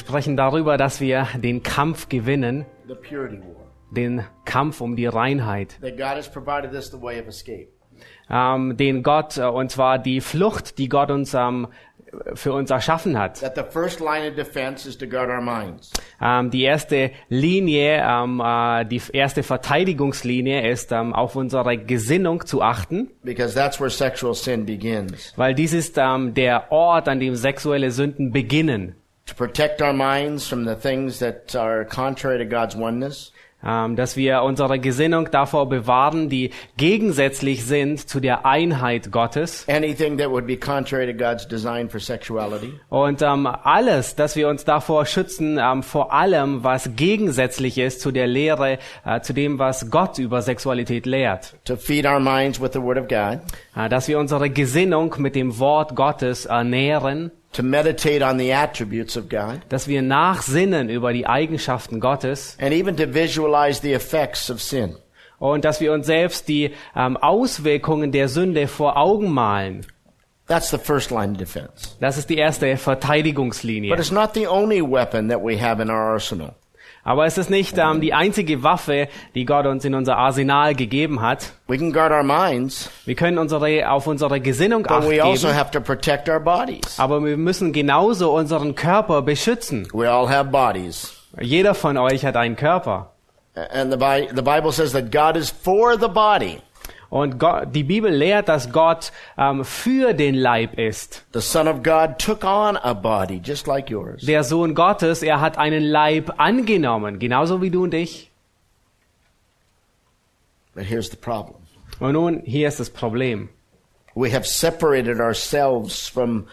Sprechen darüber, dass wir den Kampf gewinnen, the purity war. den Kampf um die Reinheit, That God has provided us the way of escape. ähm, den Gott, äh, und zwar die Flucht, die Gott uns ähm, für uns erschaffen hat. Ähm, die erste Linie, ähm, äh, die erste Verteidigungslinie ist, ähm, auf unsere Gesinnung zu achten, Because that's where sexual sin begins. weil dies ist ähm, der Ort, an dem sexuelle Sünden beginnen. To protect our minds from the things that are contrary to God's oneness. Ähm, dass wir unsere Gesinnung davor bewahren, die gegensätzlich sind zu der Einheit Gottes. Anything that would be contrary to God's design for sexuality. Und ähm, alles, dass wir uns davor schützen, ähm, vor allem, was gegensätzlich ist zu der Lehre, äh, zu dem, was Gott über Sexualität lehrt. To feed our minds with the Word of God. Äh, dass wir unsere Gesinnung mit dem Wort Gottes ernähren, To meditate on the attributes of God. dass wir nachsinnen über die Eigenschaften Gottes And even to visualize the effects of sin. und dass wir uns selbst die ähm, Auswirkungen der Sünde vor Augen malen. That's the first line of defense. Das ist die erste Verteidigungslinie. But it's not the only weapon that we have in our arsenal. Aber es ist nicht ähm, die einzige Waffe, die Gott uns in unser Arsenal gegeben hat. We can guard our minds, Wir können unsere, auf unsere Gesinnung but acht we also have to protect our bodies. aber wir müssen genauso unseren Körper beschützen. We all have bodies. Jeder von euch hat einen Körper. And the, Bi- the Bible says that God is for the body. Und Gott, die Bibel lehrt, dass Gott ähm, für den Leib ist. The Son of God took on a body just like yours. Der Sohn Gottes, er hat einen Leib angenommen, genauso wie du und ich. But here's the problem. Und nun, hier ist das Problem. We have separated ourselves from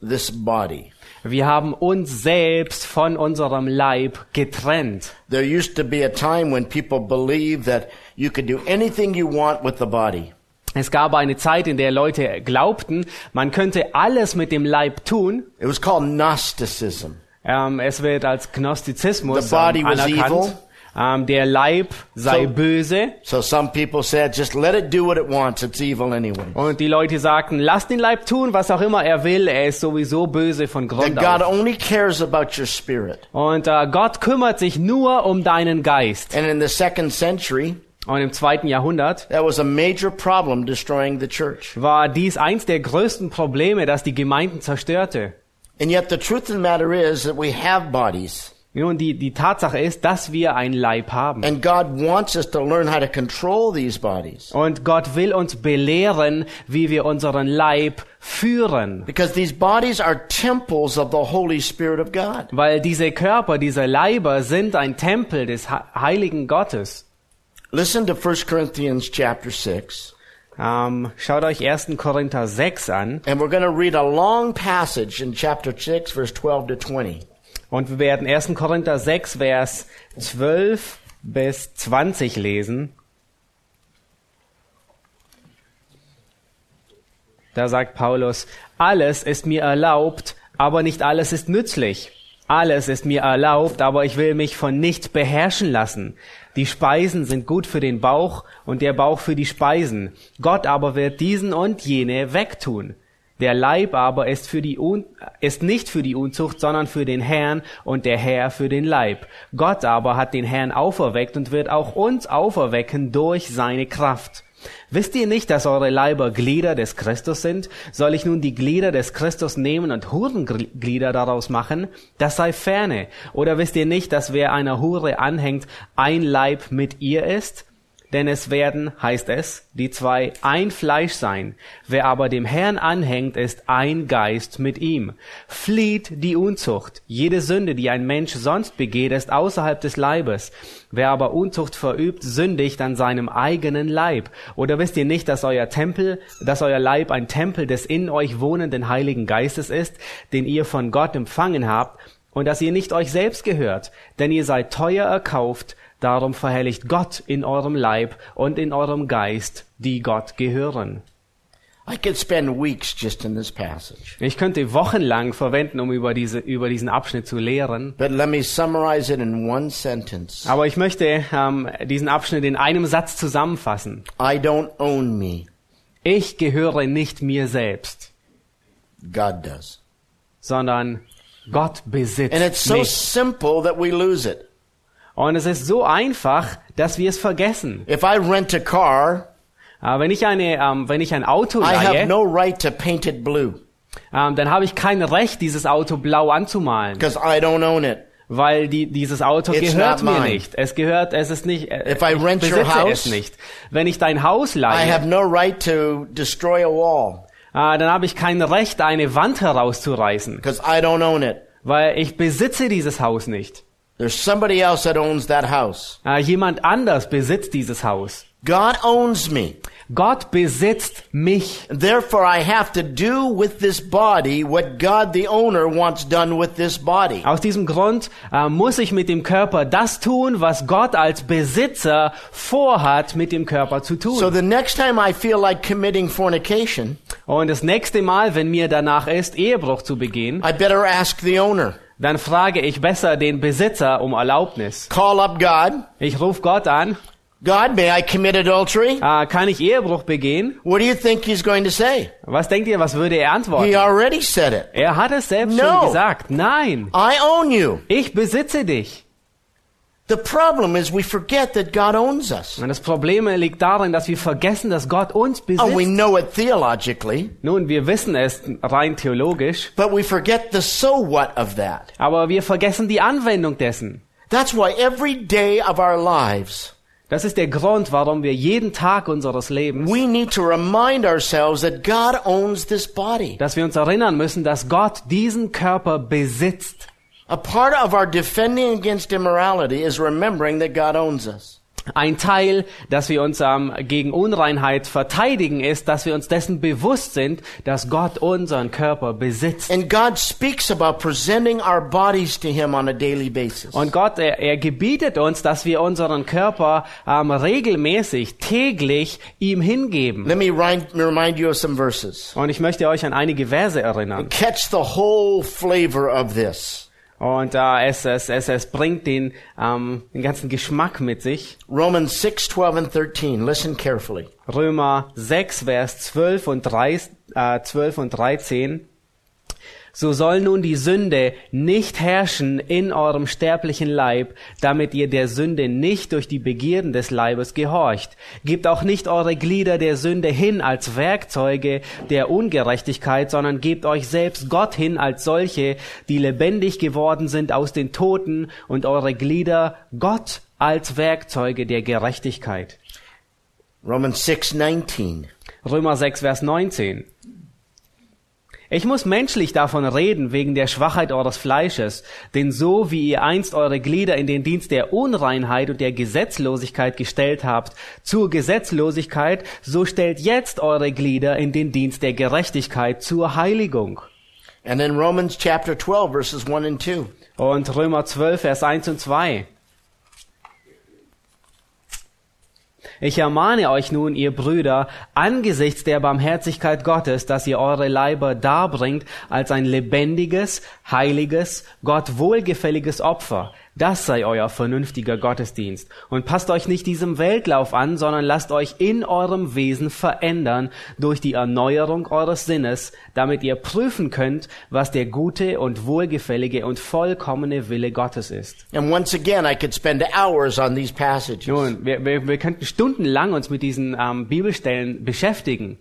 this body. Wir haben uns selbst von unserem Leib getrennt. There used to be a time when people believed that you could do anything you want with the body. Es gab eine Zeit, in der Leute glaubten, man könnte alles mit dem Leib tun. It was called Gnosticism. Ähm, es wird als Gnostizismus The body ähm, was anerkannt. evil. Ähm, der Leib sei So- böse. So some people said, just let it do what it wants. It's evil anyway. Und die Leute sagten, lass den Leib tun, was auch immer er will. Er ist sowieso böse von That Grund God auf. only cares about your spirit. Und äh, Gott kümmert sich nur um deinen Geist. And in the second century, Und im zweiten Jahrhundert that was a major problem destroying the church. war dies eins der größten Probleme, das die Gemeinden zerstörte. And yet the truth of the matter is that we have bodies. Nun, die, die Tatsache ist, dass wir einen Leib haben. And God wants us to learn how to control these bodies. Und Gott will uns belehren, wie wir unseren Leib führen. Because these bodies are temples of the Holy Spirit of God. Weil diese Körper, diese Leiber sind ein Tempel des He- Heiligen Gottes. Listen to 1 Corinthians chapter 6. Ähm, schaut euch 1. Korinther 6 an And we're going to read a long passage in chapter 6, verse 12 to 20. und wir werden 1. Korinther 6, Vers 12 bis 20 lesen. Da sagt Paulus, alles ist mir erlaubt, aber nicht alles ist nützlich. Alles ist mir erlaubt, aber ich will mich von nichts beherrschen lassen. Die Speisen sind gut für den Bauch und der Bauch für die Speisen. Gott aber wird diesen und jene wegtun. Der Leib aber ist für die Un ist nicht für die Unzucht, sondern für den Herrn und der Herr für den Leib. Gott aber hat den Herrn auferweckt und wird auch uns auferwecken durch seine Kraft. Wisst ihr nicht, dass eure Leiber Glieder des Christus sind? Soll ich nun die Glieder des Christus nehmen und Hurenglieder daraus machen? Das sei ferne. Oder wisst ihr nicht, dass wer einer Hure anhängt, ein Leib mit ihr ist? Denn es werden, heißt es, die zwei ein Fleisch sein. Wer aber dem Herrn anhängt, ist ein Geist mit ihm. Flieht die Unzucht. Jede Sünde, die ein Mensch sonst begeht, ist außerhalb des Leibes. Wer aber Unzucht verübt, sündigt an seinem eigenen Leib. Oder wisst ihr nicht, dass euer Tempel, dass euer Leib ein Tempel des in euch wohnenden Heiligen Geistes ist, den ihr von Gott empfangen habt, und dass ihr nicht euch selbst gehört, denn ihr seid teuer erkauft, darum verherrlicht Gott in eurem Leib und in eurem Geist, die Gott gehören. I could spend weeks just in this passage. Ich könnte wochenlang verwenden, um über, diese, über diesen Abschnitt zu lehren. But let me summarize it in one sentence. Aber ich möchte ähm, diesen Abschnitt in einem Satz zusammenfassen. I don't own me. Ich gehöre nicht mir selbst, God does. sondern Gott besitzt And it's so mich. simple that we lose it. Und es ist so einfach, dass wir es vergessen. If I rent a car, Äh, wenn ich eine, ähm, wenn ich ein Auto I have leihe, no right to paint it blue ähm, dann habe ich kein Recht, dieses Auto blau anzumalen, because I don't own it. weil die, dieses Auto It's gehört not mir mine. nicht. Es gehört, es ist nicht. Äh, If I ich rent your besitze house, es nicht. Wenn ich dein Haus I leihe, have no right to destroy a wall äh, dann habe ich kein Recht, eine Wand herauszureißen, because I don't own it. weil ich besitze dieses Haus nicht. There's somebody else that owns that house. Äh, jemand anders besitzt dieses Haus. God owns me. Gott besitzt mich. Therefore, I have to do with this body what God the owner wants done with this body. Aus diesem Grund äh, muss ich mit dem Körper das tun, was Gott als Besitzer vorhat, mit dem Körper zu tun. So the next time I feel like committing fornication, Und das nächste Mal, wenn mir danach ist, Ehebruch zu begehen, I better ask the owner. Dann frage ich besser den Besitzer um Erlaubnis. Call up God. Ich rufe Gott an, God, may I commit adultery? äh, kann ich Ehebruch begehen? What do you think he's going to say? Was denkt ihr, was würde er antworten? He already said it. Er hat es selbst No. schon gesagt. Nein, I own you. ich besitze dich. The problem is we forget that God owns us. Und das Problem liegt darin, dass wir vergessen, dass Gott uns Oh, we besitzt. know it theologically, Nun, wir wissen es rein theologisch, but we forget the so what of that. aber wir vergessen die Anwendung dessen. That's why every day of our lives, Das ist der Grund, warum wir jeden Tag unseres Lebens, we need to remind ourselves that God owns this body. dass wir uns erinnern müssen, dass Gott diesen Körper besitzt. A part of our defending against immorality is remembering that God owns us. Ein Teil, dass wir uns ähm, gegen Unreinheit verteidigen, ist, dass wir uns dessen bewusst sind, dass Gott unseren Körper besitzt. And God speaks about presenting our bodies to Him on a daily basis. Und Gott, er, er gebietet uns, dass wir unseren Körper ähm, regelmäßig, täglich ihm hingeben. Let me remind you of some verses. Und ich möchte euch an einige Verse erinnern. Catch the whole flavor of this. Und äh, es, es, es, es bringt den, ähm, den ganzen Geschmack mit sich. Romans 6, 12, and 13. Listen carefully. Römer 6, Vers 12 und, 3, äh, 12 und 13. So soll nun die Sünde nicht herrschen in eurem sterblichen Leib, damit ihr der Sünde nicht durch die Begierden des Leibes gehorcht. Gebt auch nicht eure Glieder der Sünde hin als Werkzeuge der Ungerechtigkeit, sondern gebt euch selbst Gott hin als solche, die lebendig geworden sind aus den Toten und eure Glieder Gott als Werkzeuge der Gerechtigkeit. Romans 6, 19. Römer 6, Vers 19. Ich muss menschlich davon reden wegen der Schwachheit eures Fleisches, denn so wie ihr einst eure Glieder in den Dienst der Unreinheit und der Gesetzlosigkeit gestellt habt, zur Gesetzlosigkeit, so stellt jetzt eure Glieder in den Dienst der Gerechtigkeit zur Heiligung. And then Romans chapter 12, verses 1 and 2. Und Römer 12, Vers 1 und 2. Ich ermahne euch nun, ihr Brüder, angesichts der Barmherzigkeit Gottes, dass ihr eure Leiber darbringt als ein lebendiges, heiliges, Gott wohlgefälliges Opfer. Das sei euer vernünftiger Gottesdienst. Und passt euch nicht diesem Weltlauf an, sondern lasst euch in eurem Wesen verändern durch die Erneuerung eures Sinnes, damit ihr prüfen könnt, was der gute und wohlgefällige und vollkommene Wille Gottes ist. And once again, I could spend hours on these passages. Nun, wir, wir, wir könnten stundenlang uns mit diesen ähm, Bibelstellen beschäftigen,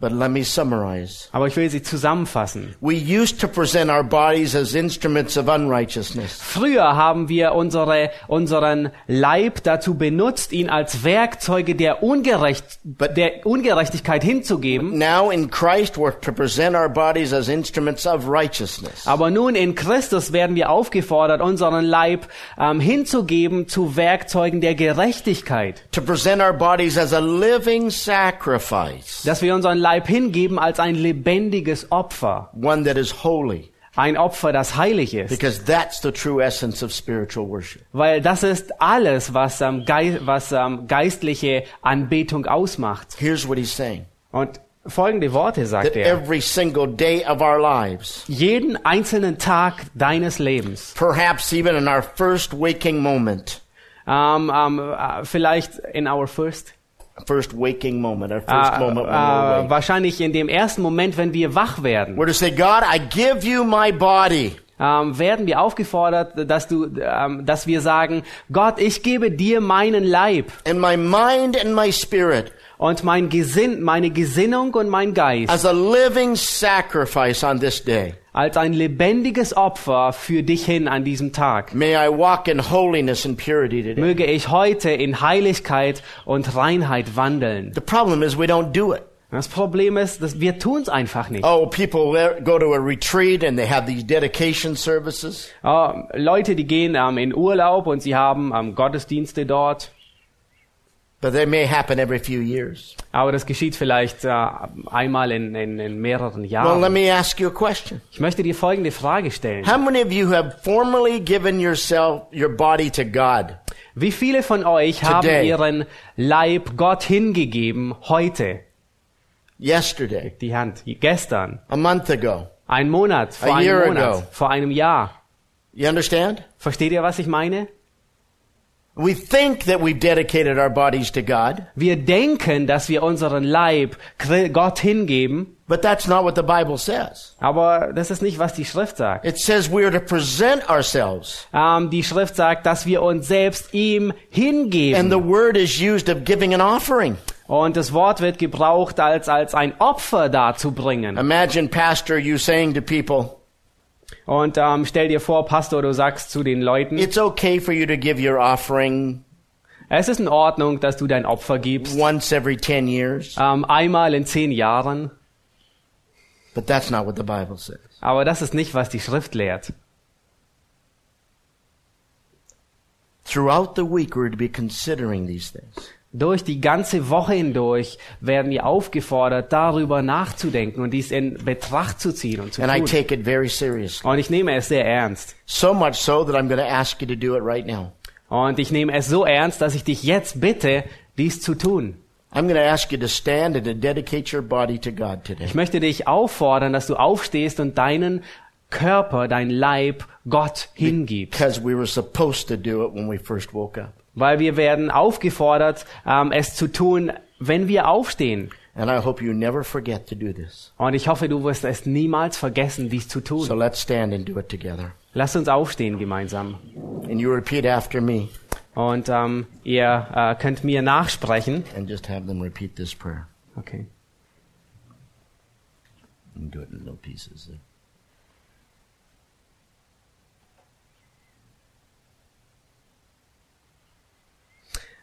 But let me summarize. aber ich will sie zusammenfassen. We used to present our bodies as instruments of unrighteousness. Früher haben wir unsere, unseren Leib dazu benutzt, ihn als Werkzeuge der, Ungerecht, der Ungerechtigkeit hinzugeben. Now in Christ, we're to present our bodies as instruments of righteousness. Aber nun in Christus werden wir aufgefordert, unseren Leib ähm, hinzugeben zu Werkzeugen der Gerechtigkeit. To present our bodies as a living sacrifice. Dass wir unseren Leib hingeben als ein lebendiges Opfer. One that is holy. Ein Opfer, das heilig ist. Because that's the true essence of spiritual worship. Weil das ist alles, was, ähm, Gei was ähm, geistliche Anbetung ausmacht. Here's what he's saying. Und folgende Worte sagt er. every single day of our lives, Jeden einzelnen Tag deines Lebens, perhaps even in our first waking moment, ähm, ähm, äh, vielleicht in our first, first waking moment, our first moment when we're äh, awake, wahrscheinlich in dem ersten Moment, wenn wir wach werden, we're to say, God, I give you my body. ähm, werden wir aufgefordert, dass du, ähm, dass wir sagen, Gott, ich gebe dir meinen Leib. And my mind and my spirit. Und mein Gesinn, meine Gesinnung und mein Geist. As a living sacrifice on this day. Als ein lebendiges Opfer für dich hin an diesem Tag. May I walk in holiness and purity today. Möge ich heute in Heiligkeit und Reinheit wandeln. The problem is we don't do it. Das Problem ist, dass wir tun's einfach nicht. Oh, people le- go to a retreat and they have these dedication services. Äh, Leute, die gehen ähm, in Urlaub und sie haben ähm, Gottesdienste dort. But they may happen every few years. Aber das geschieht vielleicht äh, einmal in, in, in mehreren Well, let Jahren. me ask you a question. Ich möchte dir folgende Frage stellen. How many of you have formally given yourself, your body to God? Wie viele von euch haben Today. ihren Leib Gott hingegeben heute? Yesterday, Die Hand. Gestern. a month ago. Ein Monat. Vor A einem Monat. ago. Vor einem Jahr. You understand? Versteht ihr, was ich meine? We think that we've dedicated our bodies to God, Wir denken, dass wir unseren Leib Gott hingeben, but that's not what the Bible says. aber das ist nicht, was die Schrift sagt. It says we are to present ourselves. Ähm, die Schrift sagt, dass wir uns selbst ihm And hingeben. the word is used of giving an offering. Und das Wort wird gebraucht, als, als ein Opfer darzubringen. Imagine, Pastor, you saying to people, Und ähm, stell dir vor, Pastor, du sagst zu den Leuten, it's okay for you to give your offering es ist in Ordnung, dass du dein Opfer gibst, once every 10 years. ähm, einmal in zehn Jahren. But that's not what the Bible says. Aber das ist nicht, was die Schrift lehrt. Throughout the week, we're to be considering these things. Durch die ganze Woche hindurch werden wir aufgefordert, darüber nachzudenken und dies in Betracht zu ziehen und zu And I tun. take it very seriously. Und ich nehme es sehr ernst. So much so that I'm going to ask you to do it right now. Und ich nehme es so ernst, dass ich dich jetzt bitte, dies zu tun. I'm going to ask you to stand and to dedicate your body to God today. Ich möchte dich auffordern, dass du aufstehst und deinen Körper, dein Leib Gott hingibst. Because we were supposed to do it when we first woke up. Weil wir werden aufgefordert, ähm, es zu tun, wenn wir aufstehen. And I hope you never forget to do this. Und ich hoffe, du wirst es niemals vergessen, dies zu So tun. let's stand and do it together. Lass uns aufstehen gemeinsam. And you repeat after me Und ähm, ihr äh, könnt mir nachsprechen. and just have them repeat this prayer. Okay. And do it in little pieces.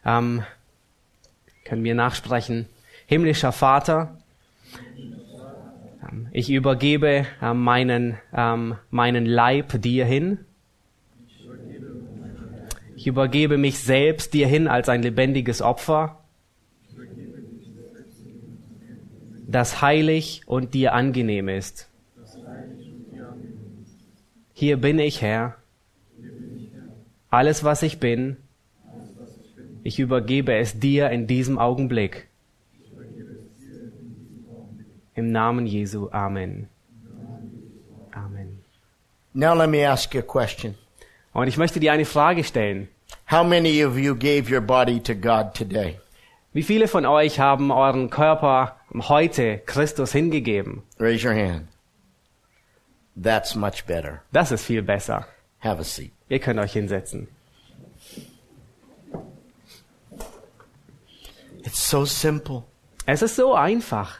Ähm, können wir nachsprechen. Himmlischer Vater, ähm, ich übergebe ähm, meinen, ähm, meinen Leib dir hin. Ich übergebe mich selbst dir hin als ein lebendiges Opfer, das heilig und dir angenehm ist. Hier bin ich, Herr. Alles, was ich bin, ich übergebe es dir in diesem Augenblick. Im Namen Jesu. Amen. Amen. Now let me ask you a question. Und ich möchte dir eine Frage stellen. How many of you gave your body to God today? Wie viele von euch haben euren Körper heute Christus hingegeben? Raise your hand. That's much better. Das ist viel besser. Have a seat. Ihr könnt euch hinsetzen. It's so simple Es ist so einfach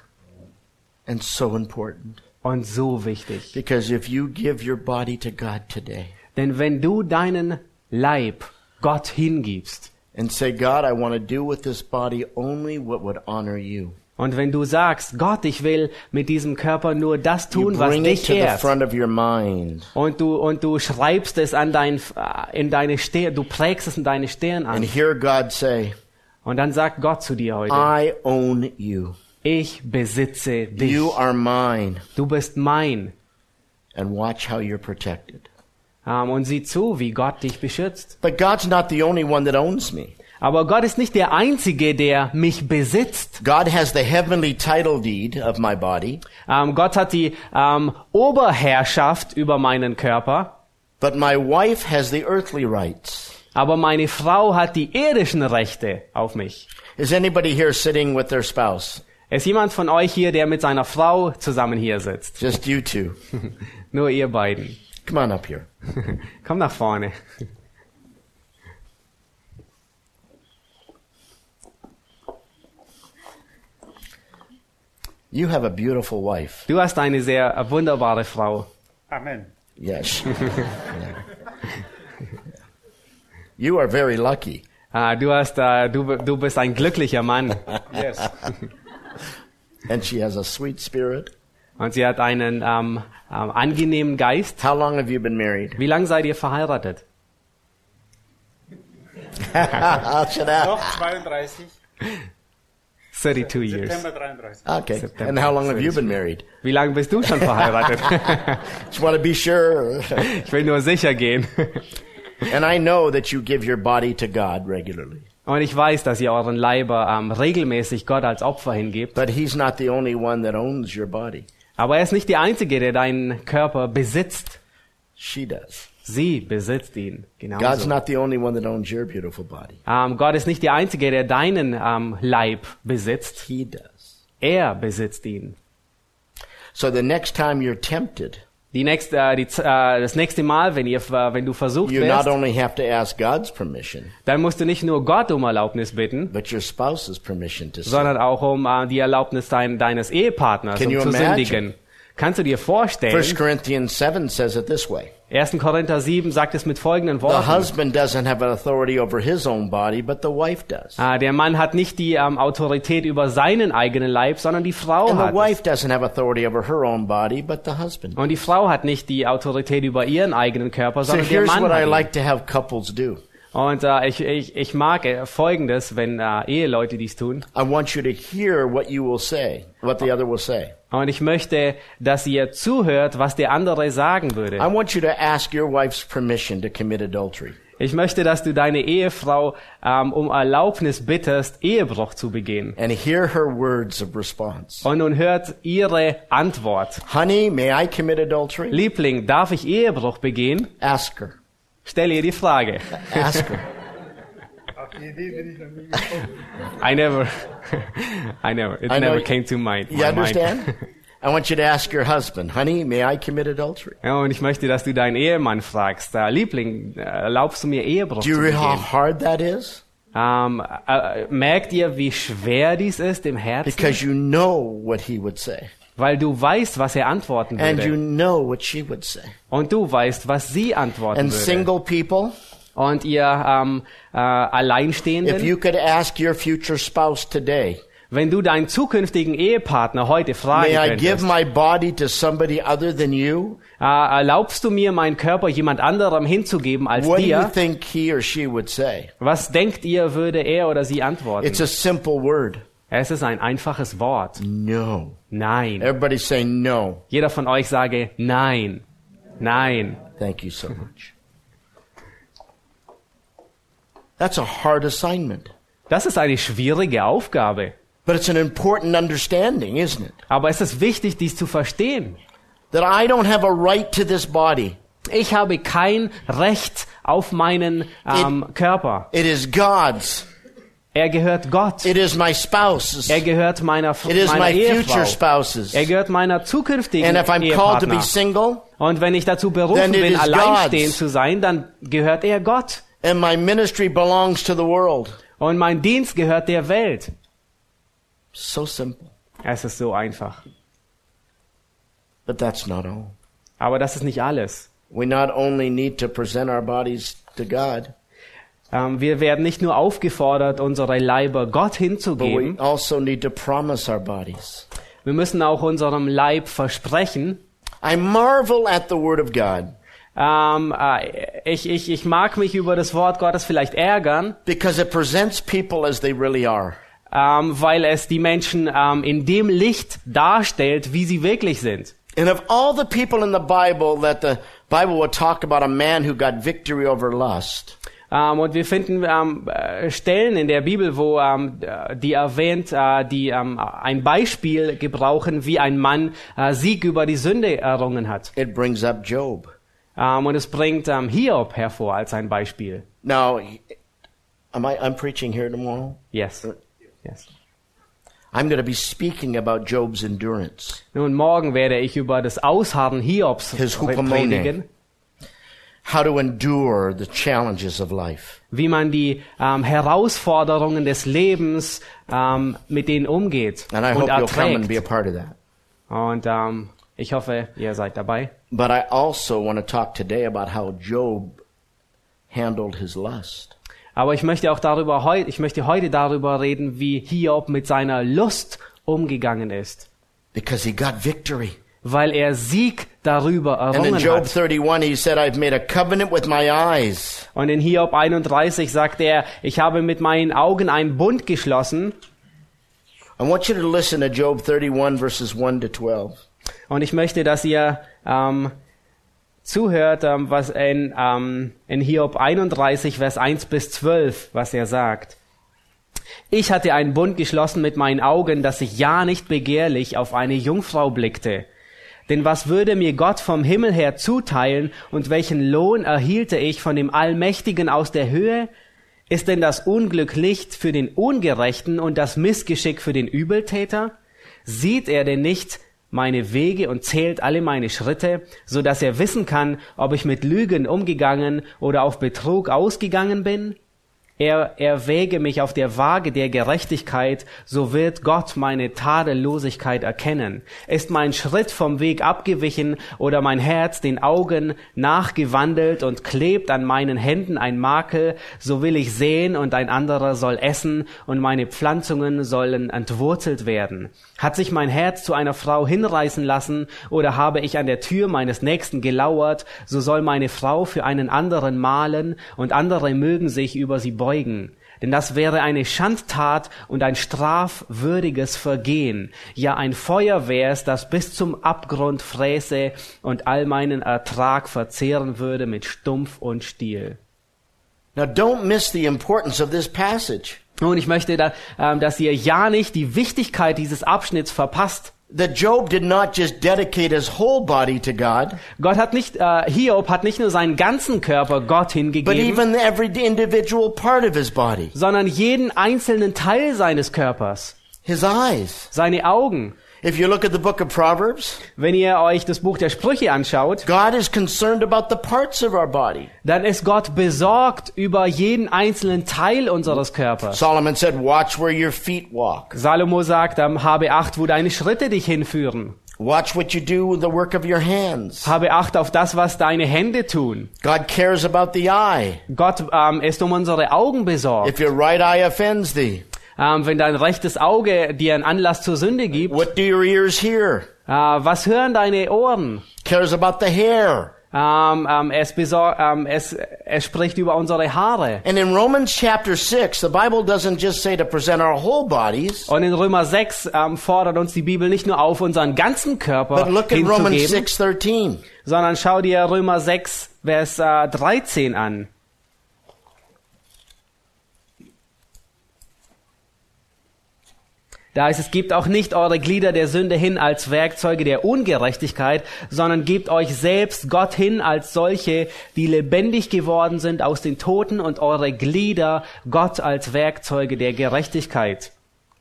and so important. und so wichtig. Because if you give your body to God today Denn wenn du deinen Leib Gott hingibst and say, God, I want to do with this body only what would honor you, und wenn du sagst, Gott, ich will mit diesem Körper nur das tun, was dich ehrt, front of your mind. und du und du schreibst es an dein äh, in deine Stirn, du prägst es in deine Stirn And an hear God say, und dann sagt Gott zu dir heute, I own you. ich besitze dich, You are mine. du bist mein and watch how you're protected. ähm, und sieh zu, wie Gott dich beschützt. But God's not the only one that owns me. Aber Gott ist nicht der Einzige, der mich besitzt. God has the heavenly title deed of my body, Ähm, Gott hat die ähm, Oberherrschaft über meinen Körper, but my wife has the earthly rights. Aber meine Frau hat die irdischen Rechte auf mich. Is anybody here sitting with their spouse? Ist jemand von euch hier, der mit seiner Frau zusammen hier sitzt? Just you two. Nur ihr beiden. Come on up here. Komm nach vorne. You have a beautiful wife. Du hast eine sehr wunderbare Frau. Amen. Yes. you are very lucky. Ah, du hast, äh, du, du bist ein glücklicher Mann. Yes. And she has a sweet spirit. Und sie hat einen ähm, ähm, angenehmen Geist. How long have you been married? Wie lange seid ihr verheiratet? Shut up. Noch 32. 32 years. September 33. Okay. September. And how long have you been married? Wie lange bist du schon verheiratet? Just want to be sure. ich will nur sicher gehen. And I know that you give your body to God regularly. Und ich weiß, dass ihr euren Leiber ähm, regelmäßig Gott als Opfer hingebt. But He's not the only one that owns your body. Aber er ist nicht der Einzige, der deinen Körper besitzt. She does. Sie besitzt ihn. God's Genauso. not the only one that owns your beautiful body. Ähm, Gott ist nicht der Einzige, der deinen ähm, Leib besitzt. He does. Er besitzt ihn. So the next time you're tempted, Die nächste, äh, die, äh, das nächste Mal, wenn, ihr, äh, wenn du versucht you not wirst, only have to ask God's permission, dann musst du nicht nur Gott um Erlaubnis bitten, but your spouse's permission to sin. sondern auch um äh, die Erlaubnis dein, deines Ehepartners, Can um you zu imagine? sündigen. Kannst du dir vorstellen, 1 Corinthians 7 says it this way. 1. Korinther 7 sagt es mit folgenden The Worten. husband doesn't have authority over his own body, but the wife does. Ah, der Mann hat nicht die ähm, Autorität über seinen eigenen Leib, sondern die Frau And the hat es. wife doesn't have authority over her own body, but the husband. Und die Frau hat nicht die Autorität über ihren eigenen Körper, So sondern der here's Mann what I like to have couples do. Und äh, ich, ich, ich mag äh, Folgendes, wenn äh, Eheleute dies tun. I want you to hear what you will say, what the other will say. Und ich möchte, dass ihr zuhört, was der andere sagen I würde. want you to ask your wife's permission to commit adultery. Ich möchte, dass du deine Ehefrau ähm, um Erlaubnis bittest, Ehebruch zu begehen. and hear her words of response. Und nun hört ihre Antwort. Honey, may I commit adultery? Liebling, darf ich Ehebruch begehen? Ask her. Stell ihr die Frage. Ask her. Auf die Idee bin ich noch nie gekommen. I never, I never, it I never came to mind. You my mind. understand? I want you to ask your husband, honey, may I commit adultery? Ja, und ich möchte, dass du deinen Ehemann fragst, äh, Liebling, äh, erlaubst du mir Ehebruch Do zu you realize how hard that is? Ähm, äh, merkt ihr, wie schwer dies ist im Herzen? Because you know what he would say. Weil du weißt, was er antworten And you würde. know what she would say. Und du weißt, was sie antworten And würde. single people, Und ihr ähm, äh, if Alleinstehenden, you could ask your future spouse today, wenn du deinen zukünftigen Ehepartner heute fragen may I give my body to somebody other than you? äh, erlaubst du mir, meinen Körper jemand anderem hinzugeben als What do you dir? think he or she would say? Was denkt ihr, würde er oder sie antworten? It's a simple word. Es ist ein einfaches Wort. No. Nein. Everybody say no. Jeder von euch sage Nein. Nein. Thank you so much. That's a hard assignment. Das ist eine schwierige Aufgabe. But it's an important understanding, isn't it? Aber es ist wichtig, dies zu verstehen. That I don't have a right to this body. Ich habe kein Recht auf meinen ähm, Körper. It is God's. Er gehört Gott. It is my spouse's. Er gehört meiner, It is meiner my Ehefrau. future spouse's. Er gehört meiner zukünftigen And if I'm called to be Ehepartner. single, Und wenn ich dazu berufen it bin, alleinstehend God's. zu sein, dann gehört er Gott. And my ministry belongs to the world. Und mein Dienst gehört der Welt. So simple. Es ist so einfach. But that's not all. Aber das ist nicht alles. We not only need to present our bodies to God, Ähm, wir werden nicht nur aufgefordert, unsere Leiber Gott but we hinzugeben. also need to promise our bodies. Wir müssen auch unserem Leib versprechen. I marvel at the Word of God Ähm, äh, ich, ich, ich mag mich über das Wort Gottes vielleicht ärgern, because it presents people as they really are. ähm, weil es die Menschen ähm, in dem Licht darstellt, wie sie wirklich sind. And of all the people in the Bible that the Bible will talk about a man who got victory over lust, Ähm, und wir finden ähm, äh, Stellen in der Bibel, wo ähm, äh, die erwähnt, äh, die ein Beispiel gebrauchen, wie ein Mann äh, Sieg über die Sünde errungen hat. it brings up Job. Ähm, und es bringt ähm, Hiob hervor als ein Beispiel. Now, am I, I'm preaching here tomorrow. Yes. yes. I'm going to be speaking about Job's endurance. Nun, morgen werde ich über das Ausharren Hiobs His predigen, How to endure the challenges of life. wie man die ähm, Herausforderungen des Lebens mit denen umgeht And I und hope you'll come and erträgt. be a part of that. Und ich hoffe, ihr seid dabei. But I also want to talk today about how Job handled his lust. Aber ich möchte auch darüber heu ich möchte heute darüber reden, wie Hiob mit seiner Lust umgegangen ist, Because he got victory. weil er Sieg darüber And in errungen Job hat. 31, he said, I've made a covenant with my eyes. Und in Hiob 31 sagt er, ich habe mit meinen Augen einen Bund geschlossen. I want you to listen to Job 31, verses 1 to 12. Und ich möchte, dass ihr ähm, zuhört, ähm, was in, ähm, in Hiob 31, Vers 1 bis 12, was er sagt. Ich hatte einen Bund geschlossen mit meinen Augen, dass ich ja nicht begehrlich auf eine Jungfrau blickte. Denn was würde mir Gott vom Himmel her zuteilen und welchen Lohn erhielte ich von dem Allmächtigen aus der Höhe? Ist denn das Unglück Licht für den Ungerechten und das Missgeschick für den Übeltäter? Sieht er denn nicht meine Wege und zählt alle meine Schritte, so dass er wissen kann, ob ich mit Lügen umgegangen oder auf Betrug ausgegangen bin? Er erwäge mich auf der Waage der Gerechtigkeit, so wird Gott meine Tadellosigkeit erkennen. Ist mein Schritt vom Weg abgewichen oder mein Herz den Augen nachgewandelt und klebt an meinen Händen ein Makel, so will ich sehen und ein anderer soll essen und meine Pflanzungen sollen entwurzelt werden. Hat sich mein Herz zu einer Frau hinreißen lassen oder habe ich an der Tür meines Nächsten gelauert, so soll meine Frau für einen anderen malen und andere mögen sich über sie beugen. Denn das wäre eine Schandtat und ein strafwürdiges Vergehen. Ja, ein Feuer wär's, das bis zum Abgrund fräße und all meinen Ertrag verzehren würde mit Stumpf und Stiel. Now don't miss the importance of this passage. Nun, ich möchte, da, ähm, dass ihr ja nicht die Wichtigkeit dieses Abschnitts verpasst. That Job did not just dedicate his whole body to God, Gott hat nicht, äh, Hiob hat nicht nur seinen ganzen Körper Gott but hingegeben, even every individual part of his body. sondern jeden einzelnen Teil seines Körpers. His eyes. Seine Augen. If you look at the book of Proverbs, Wenn ihr euch das Buch der Sprüche anschaut, God is concerned about the parts of our body. dann ist Gott besorgt über jeden einzelnen Teil unseres Körpers. Solomon said, watch where your feet walk. Salomo sagt, ähm, habe Acht, wo deine Schritte dich hinführen. Watch what you do with the work of your hands. Habe Acht auf das, was deine Hände tun. God cares about the eye. Gott ähm, ist um unsere Augen besorgt. If your right eye offends thee, Ähm, wenn dein rechtes Auge dir einen Anlass zur Sünde gibt, what do your ears hear? äh, was hören deine Ohren? Cares about the hair. Ähm, ähm, es, ähm, es, es spricht über unsere Haare. And in Romans chapter 6, the Bible doesn't just say to present our whole bodies, Und in Römer 6 ähm, fordert uns die Bibel nicht nur auf, unseren ganzen Körper but look at Romans hinzugeben, 6:13. sondern schau dir Römer 6, Vers äh, 13 an. Da heißt es, gebt auch nicht eure Glieder der Sünde hin als Werkzeuge der Ungerechtigkeit, sondern gebt euch selbst Gott hin als solche, die lebendig geworden sind aus den Toten und eure Glieder Gott als Werkzeuge der Gerechtigkeit.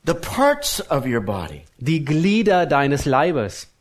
The parts of your body. Die Glieder deines Leibes.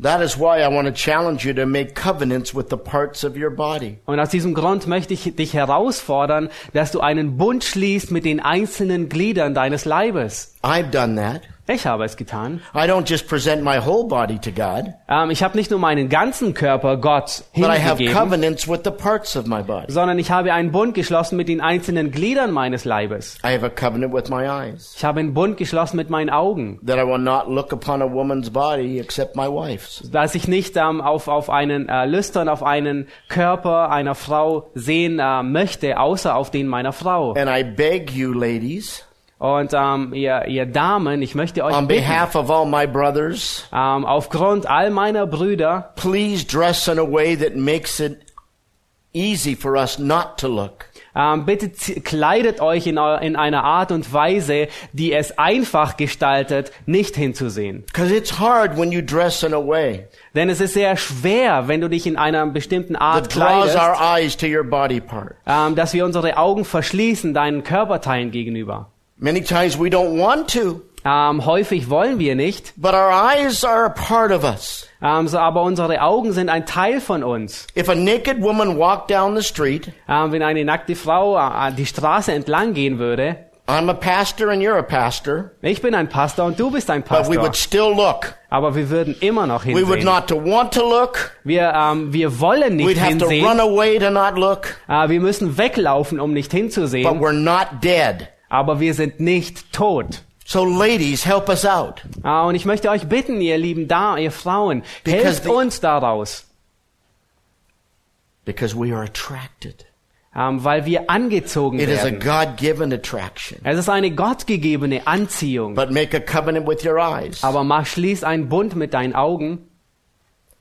That is why I want to challenge you to make covenants with the parts of your body. Und aus diesem Grund möchte ich dich herausfordern, dass du einen Bund schließt mit den einzelnen Gliedern deines Leibes. I've done that. Ich habe es getan. I don't just present my whole body to God, Ähm, ich habe nicht nur meinen ganzen Körper Gott but I have hingegeben, covenants with the parts of my body. sondern ich habe einen Bund geschlossen mit den einzelnen Gliedern meines Leibes. I have a covenant with my eyes Ich habe einen Bund geschlossen mit meinen Augen, that I will not look upon a woman's body except my wife's. dass ich nicht ähm, auf, auf einen äh, Lüstern, auf einen Körper einer Frau sehen äh, möchte, außer auf den meiner Frau. And I beg you, ladies, Und ähm, ihr, ihr Damen, ich möchte euch on bitten, behalf of all my brothers, ähm, aufgrund all meiner Brüder, please dress in a way that makes it easy for us not to look. ähm, bitte kleidet euch in, in einer Art und Weise, die es einfach gestaltet, nicht hinzusehen. It's hard when you dress in a way Denn es ist sehr schwer, wenn du dich in einer bestimmten Art kleidest, ähm, dass wir unsere Augen verschließen deinen Körperteilen gegenüber. Many times we don't want to, Ähm, häufig wollen wir nicht, but our eyes are a part of us. ähm, so, aber unsere Augen sind ein Teil von uns. If a naked woman walked down the street, Ähm, wenn eine nackte Frau äh, die Straße entlang gehen würde, I'm a pastor and you're a pastor, ich bin ein Pastor und du bist ein but we Pastor, would still look. aber wir würden immer noch We would hinsehen. not to want to look. Wir, ähm, wir wollen nicht We'd have to run hinsehen, away to not look, äh, wir müssen weglaufen, um nicht but hinzusehen, we're not dead. Aber wir sind nicht tot. So ladies, help us out. Ah, und ich möchte euch bitten, ihr lieben da, ihr Frauen, Because helft the- uns daraus, Because we are attracted. ähm, weil wir angezogen It is a werden. God-given attraction. Es ist eine gottgegebene Anziehung. But make a covenant with your eyes. Aber mach, schließ einen Bund mit deinen Augen.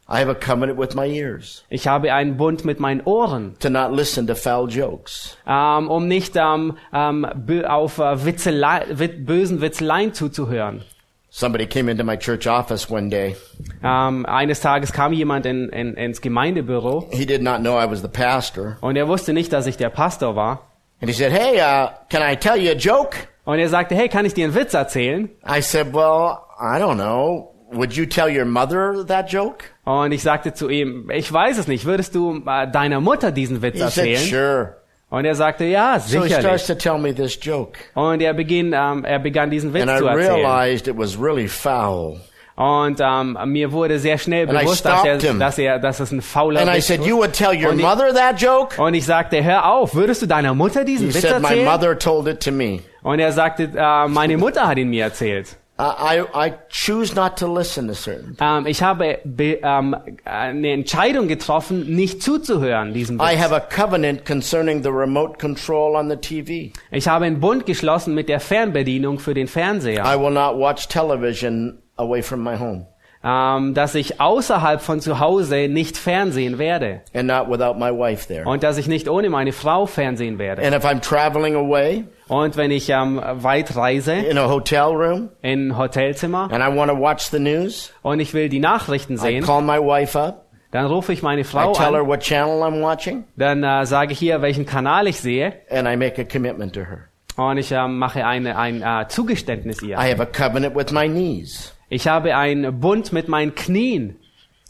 I have a covenant with my ears Ich habe einen Bund mit meinen Ohren, to not listen to foul jokes. ähm, um nicht ähm, ähm, bö- auf äh, Witzelei, wit, bösen Witzeleien zuzuhören. Somebody came into my church office one day. Ähm, eines Tages kam jemand in, in, ins Gemeindebüro He did not know I was the pastor. und er wusste nicht, dass ich der Pastor war. And he said, Hey, uh, can I tell you a joke? Und er sagte, hey, kann ich dir einen Witz erzählen? I said, Well, I don't know. Would you tell your mother that joke? Und ich sagte zu ihm, ich weiß es nicht, würdest du äh, deiner Mutter diesen Witz He said, erzählen? Sure. Und er sagte, ja, So he starts sicherlich. to tell me this joke. Und er, beginn, ähm, er begann diesen Witz And I zu erzählen. realized it was really foul. Und ähm, mir wurde sehr schnell And I bewusst, dass er, dass er, dass es ein fauler And I Witz said, ist. You would tell your Und ich- mother that joke? Und ich sagte, hör auf, würdest du deiner Mutter diesen He Witz said, My erzählen? mother told it to me. Und er sagte, äh, meine Mutter hat ihn mir erzählt. I, I, choose not to listen to certain. Ähm, ich habe be, ähm, eine Entscheidung getroffen, nicht zuzuhören diesem I have a covenant concerning the remote control on the TV. Ich habe einen Bund geschlossen mit der Fernbedienung für den Fernseher, I will not watch television away from my home ähm, dass ich außerhalb von zu Hause nicht fernsehen werde and not without my wife there. und dass ich nicht ohne meine Frau fernsehen werde. And if I'm traveling away Und wenn ich ähm, weit reise in a hotel room in ein Hotelzimmer and I want to watch the news, und ich will die Nachrichten sehen, call my wife up. dann rufe ich meine Frau tell her an, what channel I'm watching dann äh, sage ich ihr, welchen Kanal ich sehe and I make a commitment to her. und ich ähm, mache eine, ein äh, Zugeständnis ihr. I have a covenant with my knees Ich habe einen Bund mit meinen Knien,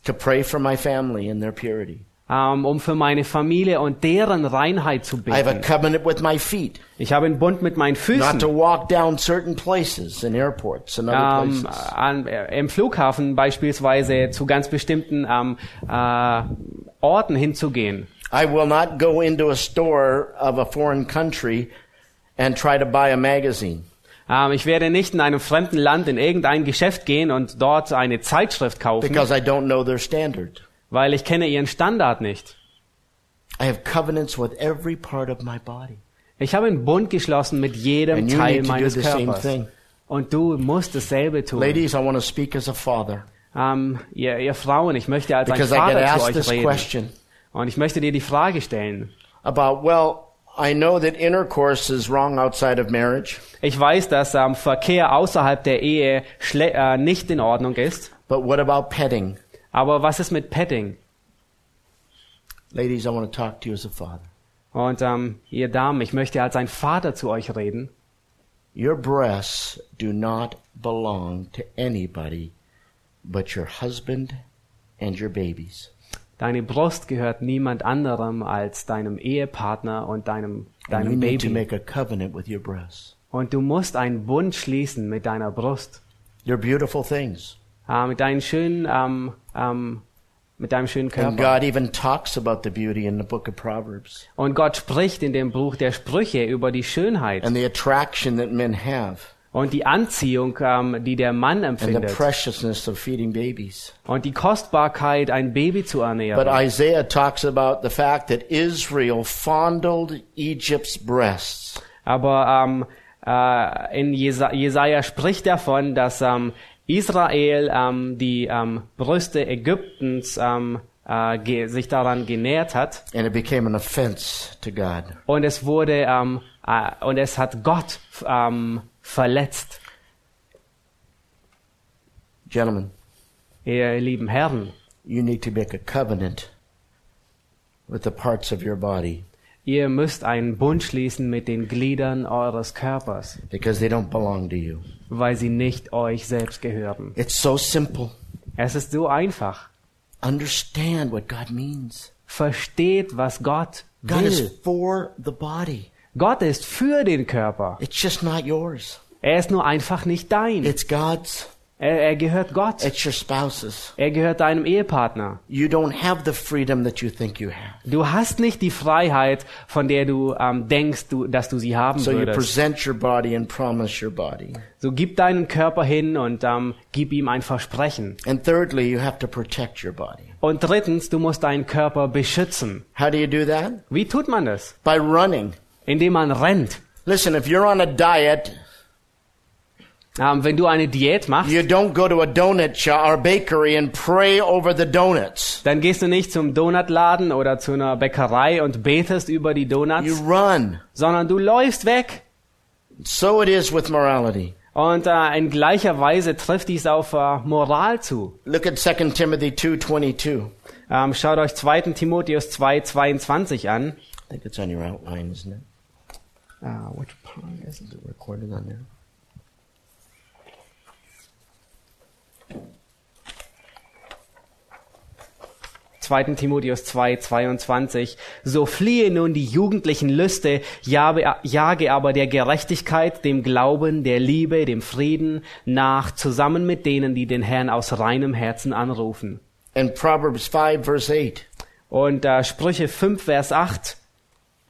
to pray for my family and their purity. ähm, um für meine Familie und deren Reinheit zu I have a beten. covenant with my feet Ich habe einen Bund mit meinen not Füßen. to walk down certain places in airports and other Ähm, places. an, äh, Im Flughafen beispielsweise zu ganz bestimmten ähm, äh, Orten hinzugehen. I will not go into a store of a foreign country and try to buy a magazine. Ähm, ich werde nicht in einem fremden Land in irgendein Geschäft gehen und dort eine Zeitschrift kaufen, because I don't know their standard. weil ich kenne ihren Standard nicht. I have covenants with every part of my body. Ich habe einen Bund geschlossen mit jedem And you Teil need to do meines same Körpers. thing. Und du musst dasselbe tun. Ladies, I want to speak as a father Ähm, ihr, ihr Frauen, ich möchte als ein because I get Vater zu asked euch this reden. question Und ich möchte dir die Frage stellen. about, well, I know that intercourse is wrong outside of marriage, Ich weiß, dass ähm, Verkehr außerhalb der Ehe äh, nicht in Ordnung ist. but what about petting? Aber was ist mit Petting? Ladies, I want to talk to you as a father. Und ähm, ihr Damen, ich möchte als ein Vater zu euch reden. Your breasts do not belong to anybody but your husband and your babies. Deine Brust gehört niemand anderem als deinem Ehepartner und deinem, And deinem Baby. your. Und du musst einen Bund schließen mit deiner Brust. They're beautiful things. Äh, mit deinen schönen, ähm, ähm, mit deinem schönen And Körper. God even talks about the beauty in the book of Proverbs Und Gott spricht in dem Buch der Sprüche über die Schönheit and the attraction that men have und die Anziehung, ähm, die der Mann empfindet. preciousness of feeding babies. Und die Kostbarkeit, ein Baby zu ernähren. But Isaiah talks about the fact that Israel fondled Egypt's breasts. Aber ähm, äh, in Jesa Jesaja spricht davon, dass ähm, Israel ähm, die ähm, Brüste Ägyptens ähm, äh, sich daran genährt hat and it became an offense to God. und es wurde ähm, äh, und es hat Gott ähm, verletzt. Gentlemen, Ihr lieben Herren, you need to make a covenant with the parts of your body ihr müsst einen Bund schließen mit den Gliedern eures Körpers, because they don't belong to you. weil sie nicht euch selbst gehören. It's so simple. Es ist so einfach. Understand what God means. Versteht, was Gott God is will. for the body. Gott ist für den Körper. It's just not yours. Er ist nur einfach nicht dein. It's God's. Er, er gehört Gott. It's your spouse's. Er gehört deinem Ehepartner. You don't have the freedom that you think you have. Du hast nicht die Freiheit, von der du ähm, denkst, du, dass du sie haben So you würdest. present your body and promise your body. So gib deinen Körper hin und ähm, gib ihm ein Versprechen. And thirdly, you have to protect your body. Und drittens, du musst deinen Körper beschützen. How do you do that? Wie tut man das? By running. Indem man rennt. Listen, if you're on a diet, Ähm, wenn du eine Diät machst, you don't go to a donut shop or bakery and pray over the donuts. dann gehst du nicht zum Donutladen oder zu einer Bäckerei und betest über die You Donuts, run. sondern du läufst weg. So it is with morality. Und äh, in gleicher Weise trifft dies auf äh, Moral zu. Look at 2 Timothy 2:22. Ähm, schaut euch 2. Timotheus 2, 22 an. I think it's on your outline, isn't it? Uh, which part is it recorded on there? 2. Timotheus 2, 22. So fliehe nun die jugendlichen Lüste, jage, jage aber der Gerechtigkeit, dem Glauben, der Liebe, dem Frieden nach, zusammen mit denen, die den Herrn aus reinem Herzen anrufen. And Proverbs 5 verse 8. Und äh, Sprüche 5, Vers 8.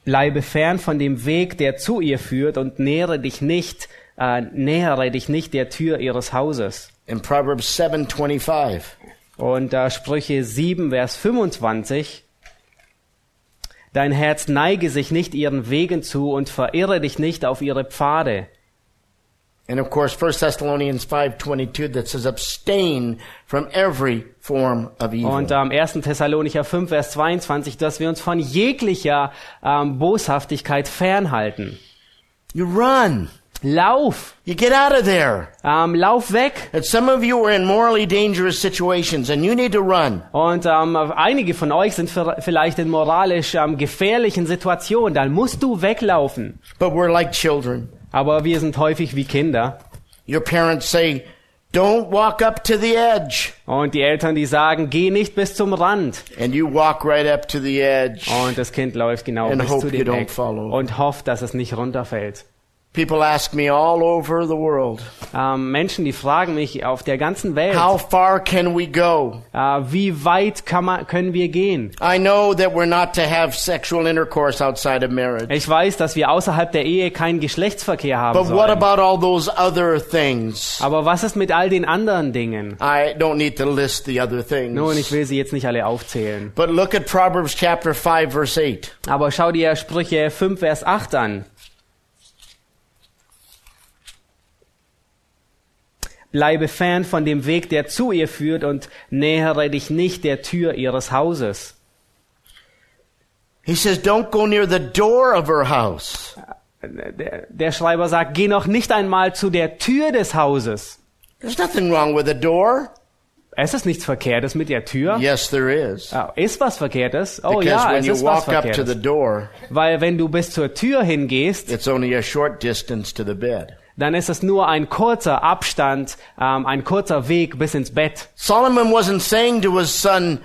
Bleibe fern von dem Weg, der zu ihr führt, und nähere dich nicht, äh, nähere dich nicht der Tür ihres Hauses. And Proverbs 7:25. Und äh, Sprüche 7, Vers 25. Dein Herz neige sich nicht ihren Wegen zu und verirre dich nicht auf ihre Pfade. And of course 1 Thessalonians 5:22 that says abstain from every form of evil. Und am 1. Thessalonicher 5, Vers 22, dass wir uns von jeglicher ähm, Boshaftigkeit fernhalten. you run. Lauf! You get out of there. Ähm, lauf weg! And some of you are in morally dangerous situations and you need to run. Und ähm, einige von euch sind vielleicht in moralisch ähm, gefährlichen Situationen. Dann musst du weglaufen. But we're like children. Aber wir sind häufig wie Kinder. Your parents say, "Don't walk up to the edge." Und die Eltern, die sagen, geh nicht bis zum Rand. And you walk right up to the edge. Und das Kind läuft genau And bis zu dem Eck und hofft, dass es nicht runterfällt. People ask me all over the world, Ähm, Menschen, die fragen mich auf der ganzen Welt, "How far can we go?" äh, wie weit kann man, können wir gehen? I know that we're not to have sexual intercourse outside of marriage. Ich weiß, dass wir außerhalb der Ehe keinen Geschlechtsverkehr haben But what sollen. about all those other things? Aber was ist mit all den anderen Dingen? I don't need to list the other things. Nun, ich will sie jetzt nicht alle aufzählen. But look at Proverbs chapter 5 verse 8. Aber schau dir Sprüche 5, Vers 8 an. Bleibe fern von dem Weg, der zu ihr führt, und nähere dich nicht der Tür ihres Hauses. He says, don't go near the door of her house. Der, der Schreiber sagt, geh noch nicht einmal zu der Tür des Hauses. There's nothing wrong with a door. Es ist nichts Verkehrtes mit der Tür. Yes, there is. Ah, Ist was Verkehrtes? Oh Because ja, es ist was walk up to the Verkehrtes. door, Weil wenn du bis zur Tür hingehst, it's only a short distance to the bed. Dann ist es nur ein kurzer Abstand, ähm, ein kurzer Weg bis ins Bett. Solomon wasn't saying to his son,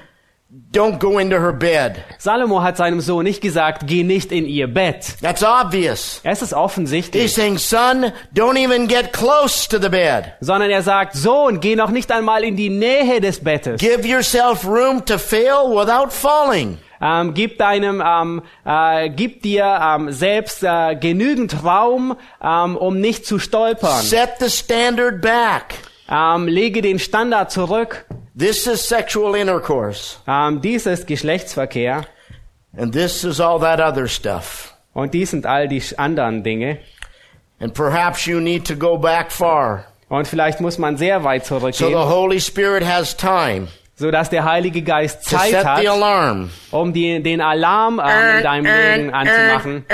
don't go into her bed. Salomo hat seinem Sohn nicht gesagt, geh nicht in ihr Bett. That's obvious. Es ist He's offensichtlich. saying, son, don't even get close to the bed. Sondern er sagt, Sohn, geh noch nicht einmal in die Nähe des Bettes. Give yourself room to fail without falling. Ähm, gib deinem, ähm, äh, gib dir ähm, selbst äh, genügend Raum, ähm, um nicht zu stolpern. Set the standard back. Ähm, lege den Standard zurück. This is sexual intercourse. Ähm, dies ist Geschlechtsverkehr And this is all that other stuff. und dies sind all die anderen Dinge. And perhaps you need to go back far. Und vielleicht muss man sehr weit So the zurückgehen, Holy Spirit has time so dass der Heilige Geist Zeit hat, alarm. um die, den Alarm ähm, in deinem Leben anzumachen.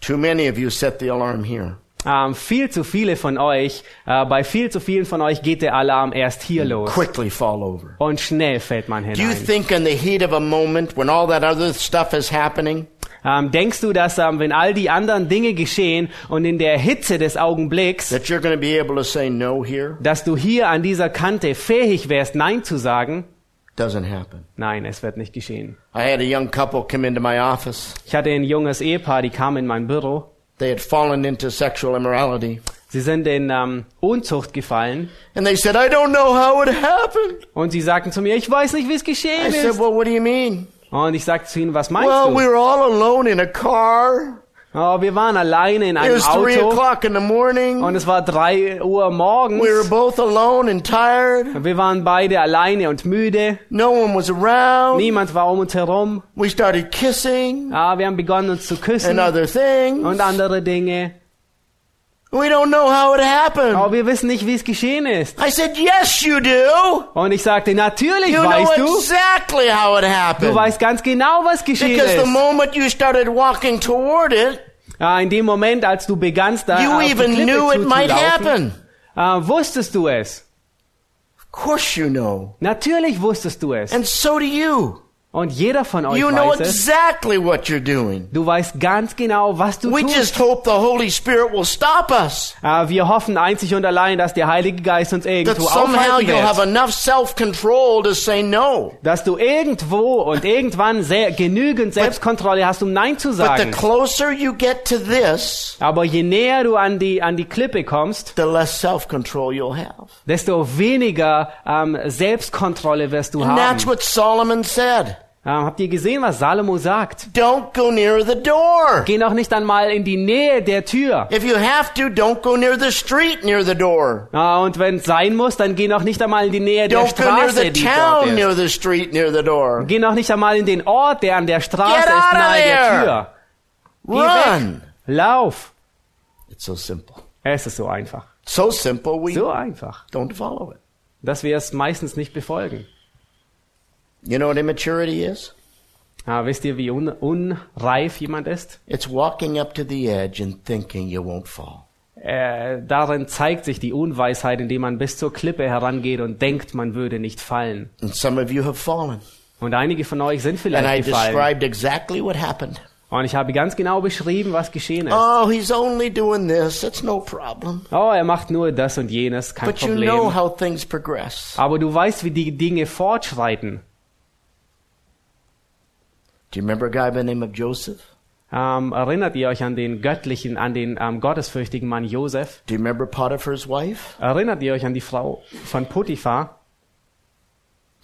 Too many of you set the alarm here. Ähm, viel zu viele von euch, äh, bei viel zu vielen von euch geht der Alarm erst hier los. Quickly fall over. Und schnell fällt man Do you hinein. think in the heat of a moment when all that other stuff is happening, Ähm, denkst du, dass ähm, wenn all die anderen Dinge geschehen und in der Hitze des Augenblicks, that you're going to be able to say no here? dass du hier an dieser Kante fähig wärst, Nein zu sagen? Nein, es wird nicht geschehen. I had a young couple come into my office. Ich hatte ein junges Ehepaar, die kam in mein Büro. They had fallen into sexual immorality. Sie sind in ähm, Unzucht gefallen And they said, I don't know how it happened. und sie sagten zu mir, ich weiß nicht, wie es I geschehen said, ist. well, what do you mean? Und ich sagte zu ihnen, was meinst Well, we du? were all alone in a car. Oh, wir waren alleine in It einem Auto o'clock in the morning. und es war drei Uhr morgens. We were both alone and tired. Wir waren beide alleine und müde. No one was around. Niemand war um uns herum. We started kissing Ah, wir haben begonnen uns zu küssen and other things. und andere Dinge. We don't know how it happened. Aber wir wissen nicht, wie es geschehen ist. I said, yes, you do. Und ich sagte, natürlich You know weißt du. exactly how it Du happened. weißt ganz genau, was geschehen Because the ist. moment you started walking toward it, Ah, in dem Moment, als du begannst, da you auf die even Klippe knew it might happen. ah, wusstest du es. Of course you know. Natürlich wusstest du es. And so do you. Und jeder von euch You know weiß exactly what you're doing. Du weißt ganz genau, was du We tust. just hope the Holy Spirit will stop us. Ah, wir hoffen einzig und allein, dass der Heilige Geist uns That irgendwo somehow aufhalten you'll have wird. enough self-control to say no. Dass du irgendwo und irgendwann sehr, genügend Selbstkontrolle hast, um Nein zu But the sagen. closer you get to this, Aber je näher du an die, an die Klippe kommst, the less self-control you'll have. desto weniger ähm, Selbstkontrolle wirst du And haben. that's what Solomon said. Ähm, habt ihr gesehen, was Salomo sagt? Don't go near the door. Geh noch nicht einmal in die Nähe der Tür. If you have to, don't go near the street near the door. Ah, und wenn es sein muss, dann geh noch nicht einmal in die Nähe der Don't go near Straße, the die dort town near the street near the door. Geh noch nicht einmal in den Ort, der an der Straße Get ist, nahe der. Tür. Geh Run. weg. Lauf. It's so simple. Es ist so einfach. So simple we So einfach, don't follow it. dass wir es meistens nicht befolgen. You know what immaturity is? Ah, wisst ihr, wie un unreif jemand ist? It's walking up to the edge and thinking you won't fall. Äh, darin zeigt sich die Unweisheit, indem man bis zur Klippe herangeht und denkt, man würde nicht fallen. And some of you have fallen. Und einige von euch sind And I vielleicht gefallen. described exactly what happened. Und ich habe ganz genau beschrieben, was geschehen ist. Oh, he's only doing this. It's no problem. Oh, er macht nur das und jenes, kein But you know Problem. how things progress. Aber du weißt, wie die Dinge fortschreiten. Do you remember a guy by the name of Joseph? Ähm, erinnert ihr euch an den göttlichen, an den ähm, gottesfürchtigen Mann Josef? Do you remember Potiphar's wife? Erinnert ihr euch an die Frau von Potiphar?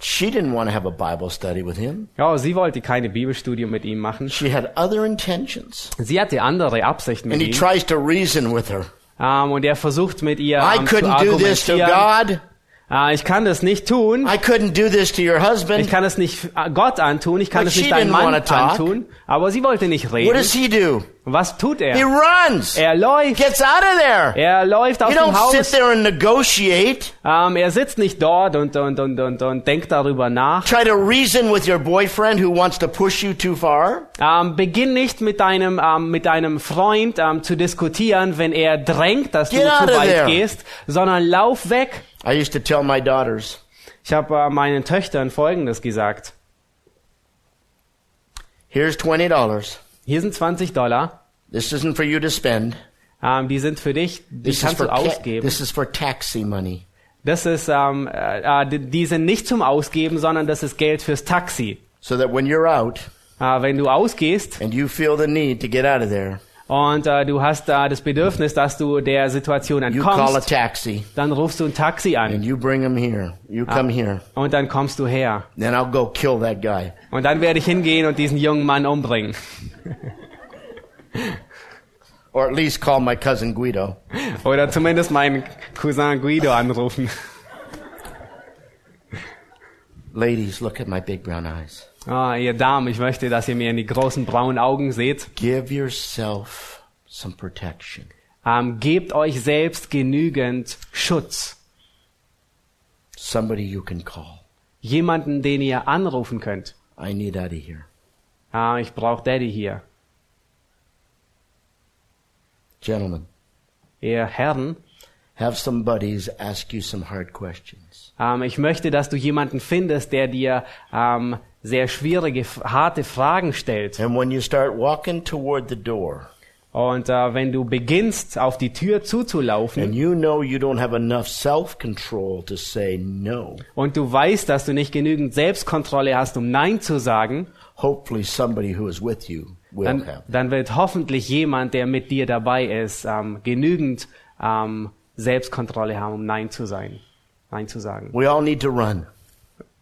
She didn't want to have a Bible study with him. Ja, sie wollte keine Bibelstudium mit ihm machen. She had other intentions. Sie hatte andere Absichten mit And he ihm. tries to reason with her. Ähm, und er versucht mit ihr I zu couldn't do this to. God. Äh, ich kann das nicht tun. I couldn't do this to your Ich husband. kann es nicht äh, Gott antun. Ich kann But es nicht she einem didn't Mann antun. Aber sie wollte nicht What reden. does he do? Was tut He er? runs. Er läuft. Gets out of there. Er läuft aus You dem don't sit Haus. there and negotiate. Ähm, er sitzt nicht dort und, und, und, und, und denkt darüber nach. Try to reason with your boyfriend who wants to push you too far. Ähm, beginn nicht mit deinem, ähm, mit deinem Freund ähm, zu diskutieren, wenn er drängt, dass Get du zu weit there. gehst, sondern lauf weg. I used to tell my daughters, Ich habe äh, meinen Töchtern Folgendes gesagt. here's $20. Hier sind 20 Dollar. This isn't for you to spend. Ähm, die sind für dich. Die This is, kannst du ausgeben. this is for taxi money. Das ist, ähm, äh, äh, die- die sind nicht zum Ausgeben, sondern das ist Geld fürs Taxi. So that when you're out Äh, wenn du ausgehst and you feel the need to get out of there, und äh, du hast äh, das Bedürfnis, dass du der Situation you call a entkommst, taxi dann rufst du ein Taxi and an you bring him here. You come here. und dann kommst du her. Then I'll go kill that guy. Und dann werde ich hingehen und diesen jungen Mann umbringen. Or at least call my cousin Guido. Oder zumindest meinen Cousin Guido anrufen. Ladies, look at my big brown eyes. Ah, ihr Damen, ich möchte, dass ihr mir in die großen braunen Augen seht. Give yourself some protection. Ähm, gebt euch selbst genügend Schutz. Somebody you can call. Jemanden, den ihr anrufen könnt. I need Eddie here. Ah, ich brauche Daddy hier. Gentlemen, Ihr Herren, have some buddies ask you some hard questions. Ähm, ich möchte, dass du jemanden findest, der dir ähm, sehr schwierige, harte Fragen stellt. And when you start walking toward the door Und äh, wenn du beginnst, auf die Tür zuzulaufen you know you no, und du weißt, dass du nicht genügend Selbstkontrolle hast, um Nein zu sagen, hopefully somebody who is with you will dann, have. dann wird hoffentlich jemand, der mit dir dabei ist, ähm, genügend ähm, Selbstkontrolle haben, um Nein zu sein, Nein zu sagen. We all need to run.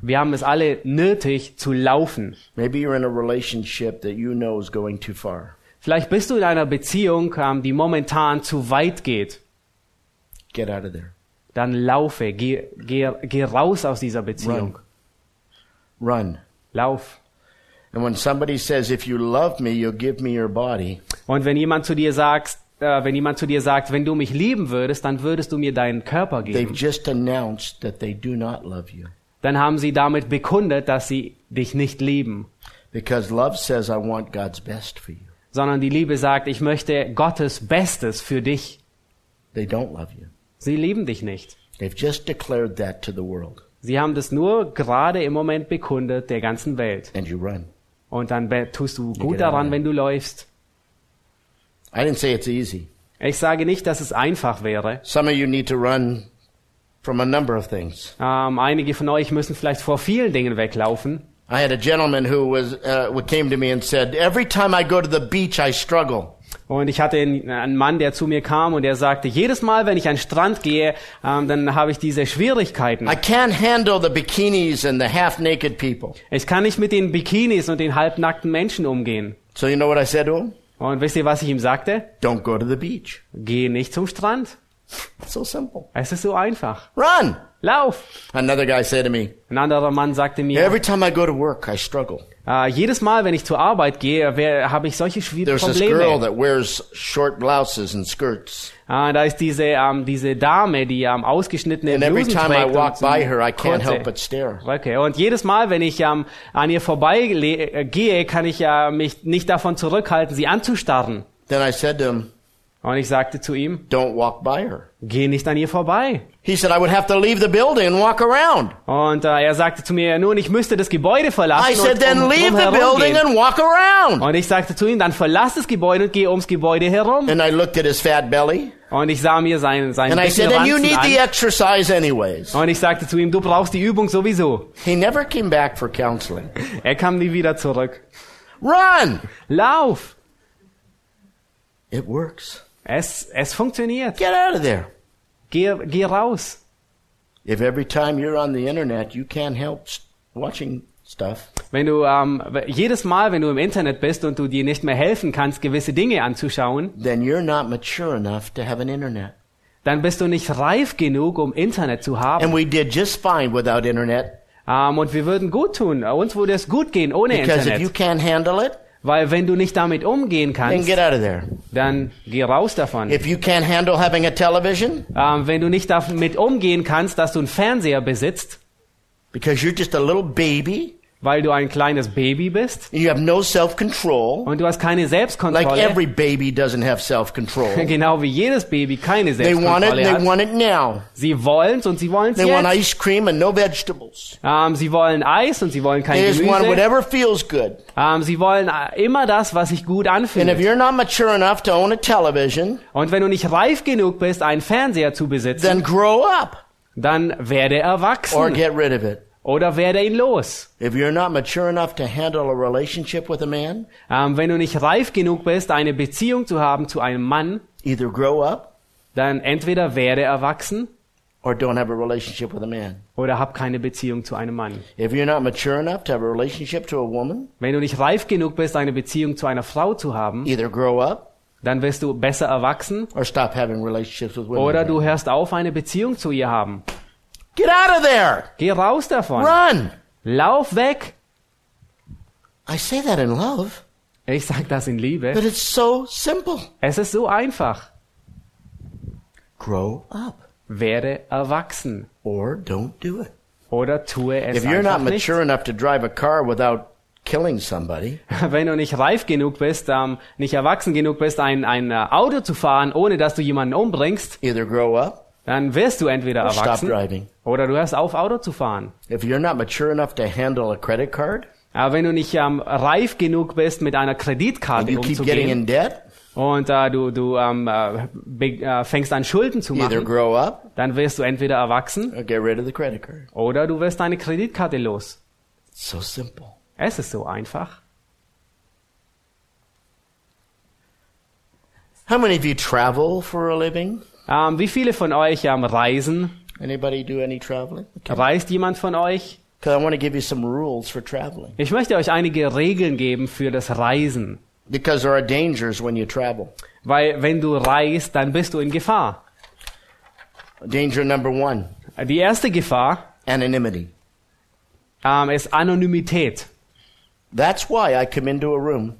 Wir haben es alle nötig zu laufen. Maybe you're in a relationship that you know is going too far. Vielleicht bist du in einer Beziehung, ähm, die momentan zu weit geht. Get out of there. Dann laufe, geh, geh, geh raus aus dieser Beziehung. Run. Lauf. And when somebody says, if you love me, you'll give me your body, Und wenn jemand zu dir sagt, äh, wenn jemand zu dir sagt, wenn du mich lieben würdest, dann würdest du mir deinen Körper they've geben. just announced that they do not love you. Dann haben sie damit bekundet, dass sie dich nicht lieben. Because love says, I want God's best for you. Sondern die Liebe sagt, ich möchte Gottes Bestes für dich. They don't love you. Sie lieben dich nicht. They've just declared that to the world. Sie haben das nur gerade im Moment bekundet der ganzen Welt. And you run. Und dann tust du gut daran, wenn du läufst. I didn't say it's easy. Ich sage nicht, dass es einfach wäre. Some of you need to run from a number of things. Ähm, einige von euch müssen vielleicht vor vielen Dingen weglaufen. I had a gentleman who was uh, who came to me and said, "Every time I go to the beach, I struggle." Und ich hatte einen Mann, der zu mir kam und der sagte, jedes Mal, wenn ich an den Strand gehe, ähm, dann habe ich diese Schwierigkeiten. I can't handle the bikinis and the half-naked people. Ich kann nicht mit den Bikinis und den halbnackten Menschen umgehen. So you know what I said to him? Und wisst ihr, was ich ihm sagte? Don't go to the beach. Geh nicht zum Strand. So simple. Es ist so einfach. Run. Lauf! Another guy said to me, Ein anderer Mann sagte mir, "Every time I go to work, I struggle." Äh, jedes Mal, wenn ich zur Arbeit gehe, habe ich solche There's this girl Probleme. that wears short blouses and skirts. Ah, da ist diese, ähm, diese Dame, die ähm, ausgeschnittene And every Blusen time I trägt walk und so by her, I can't kurze- help but stare. Okay, und jedes Mal, wenn ich ähm, an ihr vorbeigehe, gehe, kann ich äh, mich nicht davon zurückhalten, sie anzustarren. Then I said to him, Und ich sagte zu ihm, "Don't walk by her." Geh nicht an ihr vorbei. He said, "I would have to leave the building and walk around." Und äh, er sagte zu mir, nun, ich müsste das Gebäude verlassen I said, und "Then um, leave the building and walk around." Und ich sagte zu ihm, dann verlass das Gebäude und geh ums Gebäude herum. And I looked at his fat belly, Und ich sah mir seinen, seinen and I said, "And you need the an. exercise anyways." Und ich sagte zu ihm, du brauchst die Übung sowieso. He never came back for counseling. Er kam nie wieder zurück. Run! Lauf! It works. Es, es funktioniert. Get out of there. Geh, geh raus. If every time you're on the internet, you can't help watching stuff, Wenn du ähm, jedes Mal, wenn du im Internet bist und du dir nicht mehr helfen kannst, gewisse Dinge anzuschauen, then you're not mature enough to have an internet. dann bist du nicht reif genug, um Internet zu haben. And we did just fine without internet Ähm, und wir würden gut tun. Uns würde es gut gehen ohne because if you Internet. can't handle it, Weil wenn du nicht damit umgehen then kannst, get out of there. dann geh raus davon. If you can't handle having a television Ähm, wenn du nicht damit umgehen kannst, dass du einen Fernseher besitzt, because you're just a little baby weil du ein kleines Baby bist you have no self-control, und du hast keine like Selbstkontrolle, every baby doesn't have self-control. genau wie jedes Baby keine They want it, Selbstkontrolle they hat. want it now. Sie wollen's und sie wollen's They want jetzt. ice cream and no vegetables. Ähm, sie wollen Eis und sie wollen kein They just want Gemüse. whatever feels good. Ähm, sie wollen äh, immer das, was sich gut And if anfühlt. you're not mature enough to own a television, Und wenn du nicht reif genug bist, einen Fernseher zu besitzen, then grow up dann werde or erwachsen get rid of it. Oder werde ihn los. If you're not mature enough to handle a relationship with a man, Ähm, wenn du nicht reif genug bist, eine Beziehung zu haben zu einem Mann, either grow up dann entweder werde erwachsen or don't have a relationship with a man. oder hab keine Beziehung zu einem Mann. If you're not mature enough to have a relationship to a woman, Wenn du nicht reif genug bist, eine Beziehung zu einer Frau zu haben, either grow up dann wirst du besser erwachsen or stop having relationships with women. oder du hörst auf, eine Beziehung zu ihr haben. Get out of there! Geh raus davon. Run! Lauf weg. I say that in love, Ich sage das in but Liebe. it's so simple. Es ist so einfach. Grow up Werde erwachsen. or don't do it. Oder tue es If you're not nicht. mature enough to drive a car without killing somebody, Wenn du nicht reif genug bist, ähm, nicht erwachsen genug bist, ein, ein äh, Auto zu fahren, ohne dass du jemanden umbringst, either grow up dann wirst du entweder or stop erwachsen driving. oder du hörst auf, Auto zu fahren. If you're not mature enough to handle a credit card Aber wenn du nicht ähm, reif genug bist, mit einer Kreditkarte you keep getting umzugehen in debt, und äh, du, du ähm, äh, be- äh, fängst an Schulden zu either machen, grow up dann wirst du entweder erwachsen or get rid of the credit card. oder du wirst deine Kreditkarte los. It's so simple. Es ist so einfach. How many of you travel for a living? Ähm, wie viele von euch ähm, reisen? Anybody do any traveling? Reist jemand von euch? Because I want to give you some rules for traveling. Ich möchte euch einige Regeln geben für das Reisen. Because there are dangers when you travel. Weil wenn du reist, dann bist du in Gefahr. Danger number one Die erste Gefahr anonymity. ähm, ist Anonymität. That's why I come into a room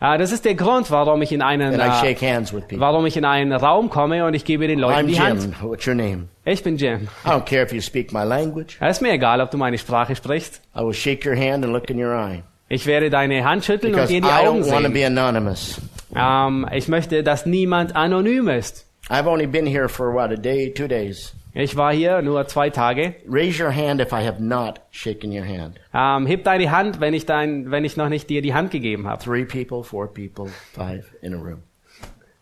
Äh, das ist der Grund, warum ich in einen, I people. warum ich in einen Raum komme und ich gebe den Leuten I'm die Hand. Jim. What's your name? Ich bin Jim. I don't care if you speak my language. Es ist mir egal, ob du meine Sprache sprichst. I will shake your hand and look in your eye. Ich werde deine Hand schütteln und Because dir I in die Augen don't want to sehen. be anonymous. Ähm, ich möchte, dass niemand anonym ist. I've only been here for what, a day, two days. Ich war hier nur zwei Tage. Raise your hand if I have not shaken your hand. Ähm, heb deine Hand, wenn ich, dein, wenn ich noch nicht dir die Hand gegeben habe. Three people, four people, five in a room.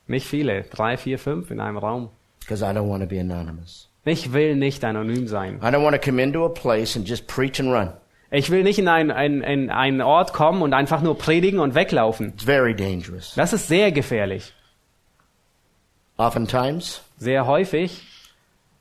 Nicht viele. Drei, vier, fünf in einem Raum. Because I don't want to be anonymous. Ich will nicht anonym sein. I don't want to come into a place and just preach and run. Ich will nicht in, ein, ein, in einen Ort kommen und einfach nur predigen und weglaufen. It's very dangerous. Das ist sehr gefährlich. Oftentimes, Sehr häufig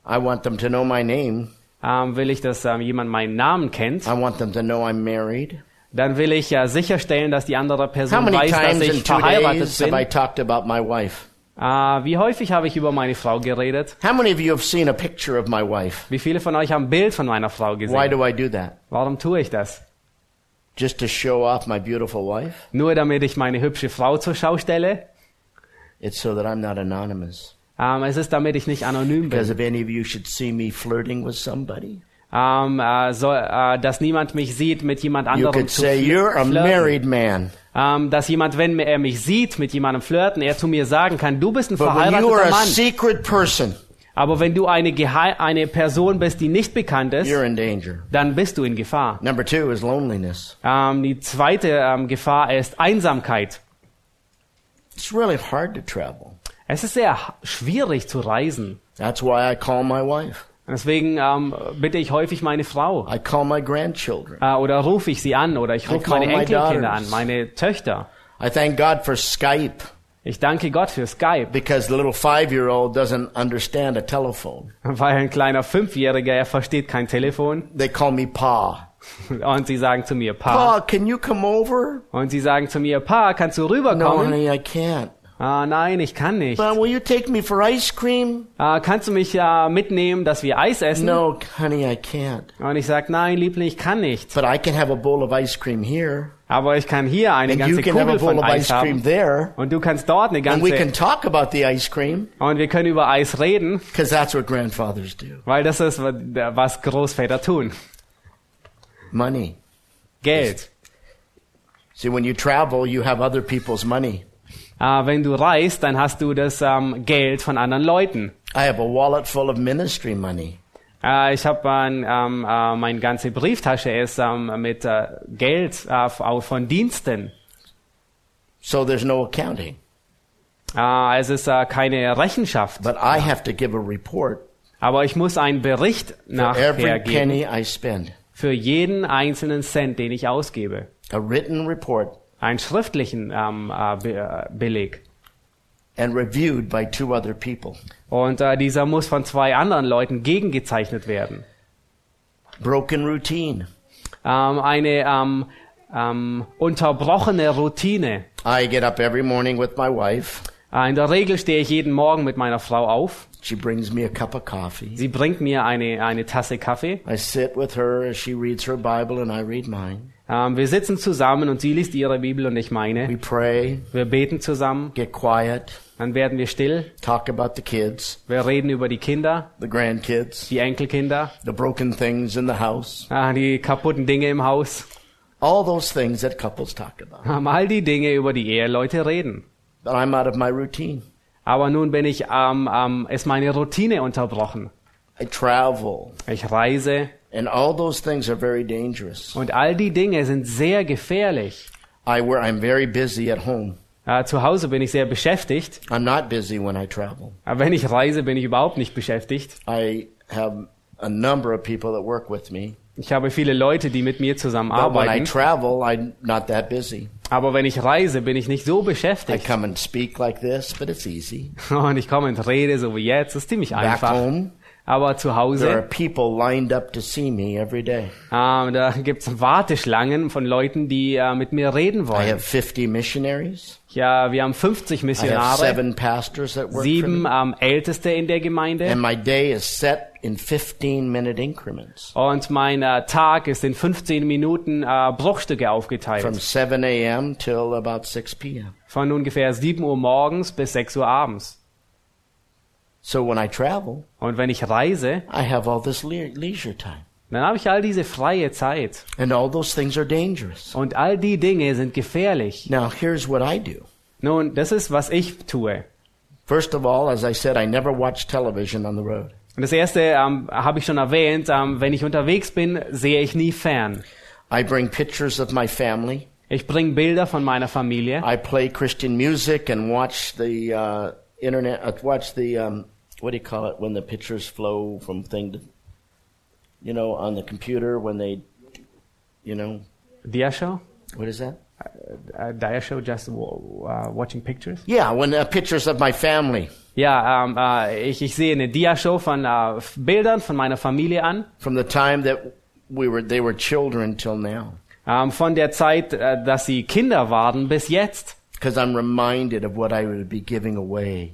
I want them to know my name. ähm, will ich, dass ähm, jemand meinen Namen kennt. I want them to know I'm married. Dann will ich ja sicherstellen, dass die andere How Person many weiß, dass times in ich two verheiratet days have bin. I talked about my wife? Äh, wie häufig habe ich über meine Frau geredet? How many of you have seen a picture of my wife? Wie viele von euch haben ein Bild von meiner Frau Why gesehen? do I do that? Warum tue ich das? Just to show off my beautiful wife? Nur damit ich meine hübsche Frau zur Schau stelle? It's so that I'm not anonymous. Ähm, es ist, damit ich nicht anonym Because bin. if any of you should see me flirting with somebody, Ähm, äh, so, äh, dass niemand mich sieht mit jemand you anderem could zu say, You're a married man. Ähm, dass jemand, wenn er mich sieht mit jemandem flirten, er zu mir sagen kann, du bist ein But you verheirateter a Mann. secret person, Aber wenn du eine, Gehe eine Person bist, die nicht bekannt ist, you're in danger. dann bist du in Gefahr. Number two is loneliness. Ähm, die zweite ähm, Gefahr ist Einsamkeit. It's really hard to travel. Es ist sehr schwierig zu reisen. That's why I call my wife. Deswegen ähm, bitte ich häufig meine Frau. I call my grandchildren. Äh, oder rufe ich sie an oder ich I rufe meine Enkelkinder an, meine Töchter. I thank God for Skype Ich danke Gott für Skype, because the little five-year-old doesn't understand a telephone. weil ein kleiner Fünfjähriger, er versteht kein Telefon. They call me Pa. Und sie sagen zu mir, Pa. Pa, can you come over? Und sie sagen zu mir, Pa, kannst du No, rüberkommen? honey, I can't. Ah, nein, ich kann nicht. But will you take me for ice cream? Ah, kannst du mich ja mitnehmen, dass wir Eis essen? No, honey, I can't. Und ich sag, nein, Liebling, ich kann nicht. But I can have a bowl of ice cream here, Aber ich kann hier eine and ganze Kugel von Eis haben. there, Und du kannst dort eine ganze... can talk about the ice cream Und wir können über Eis reden, because that's what grandfathers do. weil das ist, was Großväter tun. Money. Geld. See, when you travel, you have other people's money. Ah, wenn du reist, dann hast du das ähm, Geld von anderen Leuten. I have a wallet full of ministry money. Äh, ich habe ein, ähm, äh, meine ganze Brieftasche ist ähm, mit äh, Geld äh, von Diensten. So there's no accounting. Äh, es ist keine Rechenschaft, But I have to give a report aber ich muss einen Bericht nachher geben für jeden einzelnen Cent, den ich ausgebe. A written report Einen schriftlichen ähm, äh, Be äh, Beleg. and reviewed by two other people. Und äh, dieser muss von zwei anderen Leuten gegengezeichnet werden. Broken routine. Ähm, eine ähm, ähm, unterbrochene Routine. I get up every morning with my wife. Äh, in der Regel stehe ich jeden Morgen mit meiner Frau auf. She brings me a cup of coffee. Sie bringt mir eine, eine Tasse Kaffee. I sit with her as she reads her Bible and I read mine. Ähm, wir sitzen zusammen und sie liest ihre Bibel und ich We meine. pray, Wir beten zusammen, get quiet, dann werden wir still. talk about the kids, Wir reden über die Kinder, the grandkids, die Enkelkinder, the broken things in the house, ah, die kaputten Dinge im Haus. all those things that couples talk about. Ähm, all die Dinge, über die Eheleute reden. But I'm out of my routine. Aber nun bin ich, ähm, ähm, ist meine Routine unterbrochen. I travel, Ich reise and all those things are very dangerous. und all die Dinge sind sehr gefährlich. I where I'm very busy at home. Äh, zu Hause bin ich sehr beschäftigt, I'm not busy when I travel. aber wenn ich reise, bin ich überhaupt nicht beschäftigt. I have a number of people that work with me. Ich habe viele Leute, die mit mir zusammen But when I arbeiten, travel, I'm not that busy. aber wenn ich reise, bin ich nicht so I beschäftigt. come and speak like this, but it's easy. Und ich komme und rede so wie jetzt, das ist ziemlich Back einfach. home, Aber zu there are Hause, people lined up to see me every day. ähm, da gibt's Warteschlangen von Leuten, die äh, mit mir reden I wollen. have 50 missionaries. Ja, wir haben 50 I have Missionare, seven pastors that work sieben ähm, Älteste in der Gemeinde. And my day is set in 15 minute increments Und mein äh, Tag ist in 15 Minuten äh, Bruchstücke from aufgeteilt. 7 a.m. till about 6 p.m. Von ungefähr 7 Uhr morgens bis 6 Uhr abends. So when I travel, Und wenn ich reise, I have all this le- leisure time. dann habe ich all diese freie Zeit. And all those things are dangerous. Und all die Dinge sind gefährlich. Now, here's what I do. Nun, das ist, was ich tue. First of all, as I said, I never watch television on the road. Und das erste ähm, habe ich schon erwähnt, ähm, wenn ich unterwegs bin, sehe ich nie fern. I bring pictures of my family. Ich bringe Bilder von meiner Familie. I play Christian music and watch the uh, internet. Uh, watch the um, what do you call it when the pictures flow from thing to, you know, on the computer when they, you know, Dia Show? what is that? Uh, Dia Show, just uh, watching pictures? Yeah, when uh, pictures of my family Ja, ähm, äh, ich, ich sehe eine Dia-Show von äh, Bildern von meiner Familie an. from the time that we were they were children till now, Ähm, von der Zeit, äh, dass sie Kinder waren bis jetzt. because I'm reminded of what I would be giving away.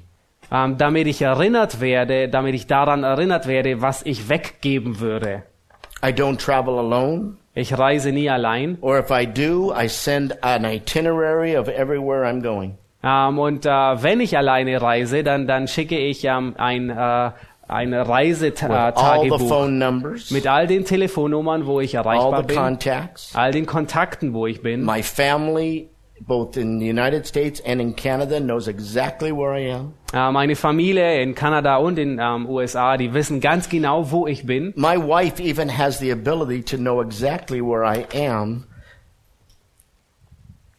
Ähm, damit ich erinnert werde, damit ich daran erinnert werde, was ich weggeben würde. I don't travel alone, Ich reise nie allein. or if I do, I send an itinerary of everywhere I'm going. Ähm, und äh, wenn ich alleine reise, dann, dann schicke ich ähm, ein, äh, ein Reisetagebuch numbers, mit all den Telefonnummern, wo ich all erreichbar the bin, contacts. all den Kontakten, wo ich bin. My family, both in the United States and in Canada, knows exactly where I am. Äh, meine Familie in Kanada und in ähm, USA, die wissen ganz genau, wo ich bin. My wife even has the ability to know exactly where I am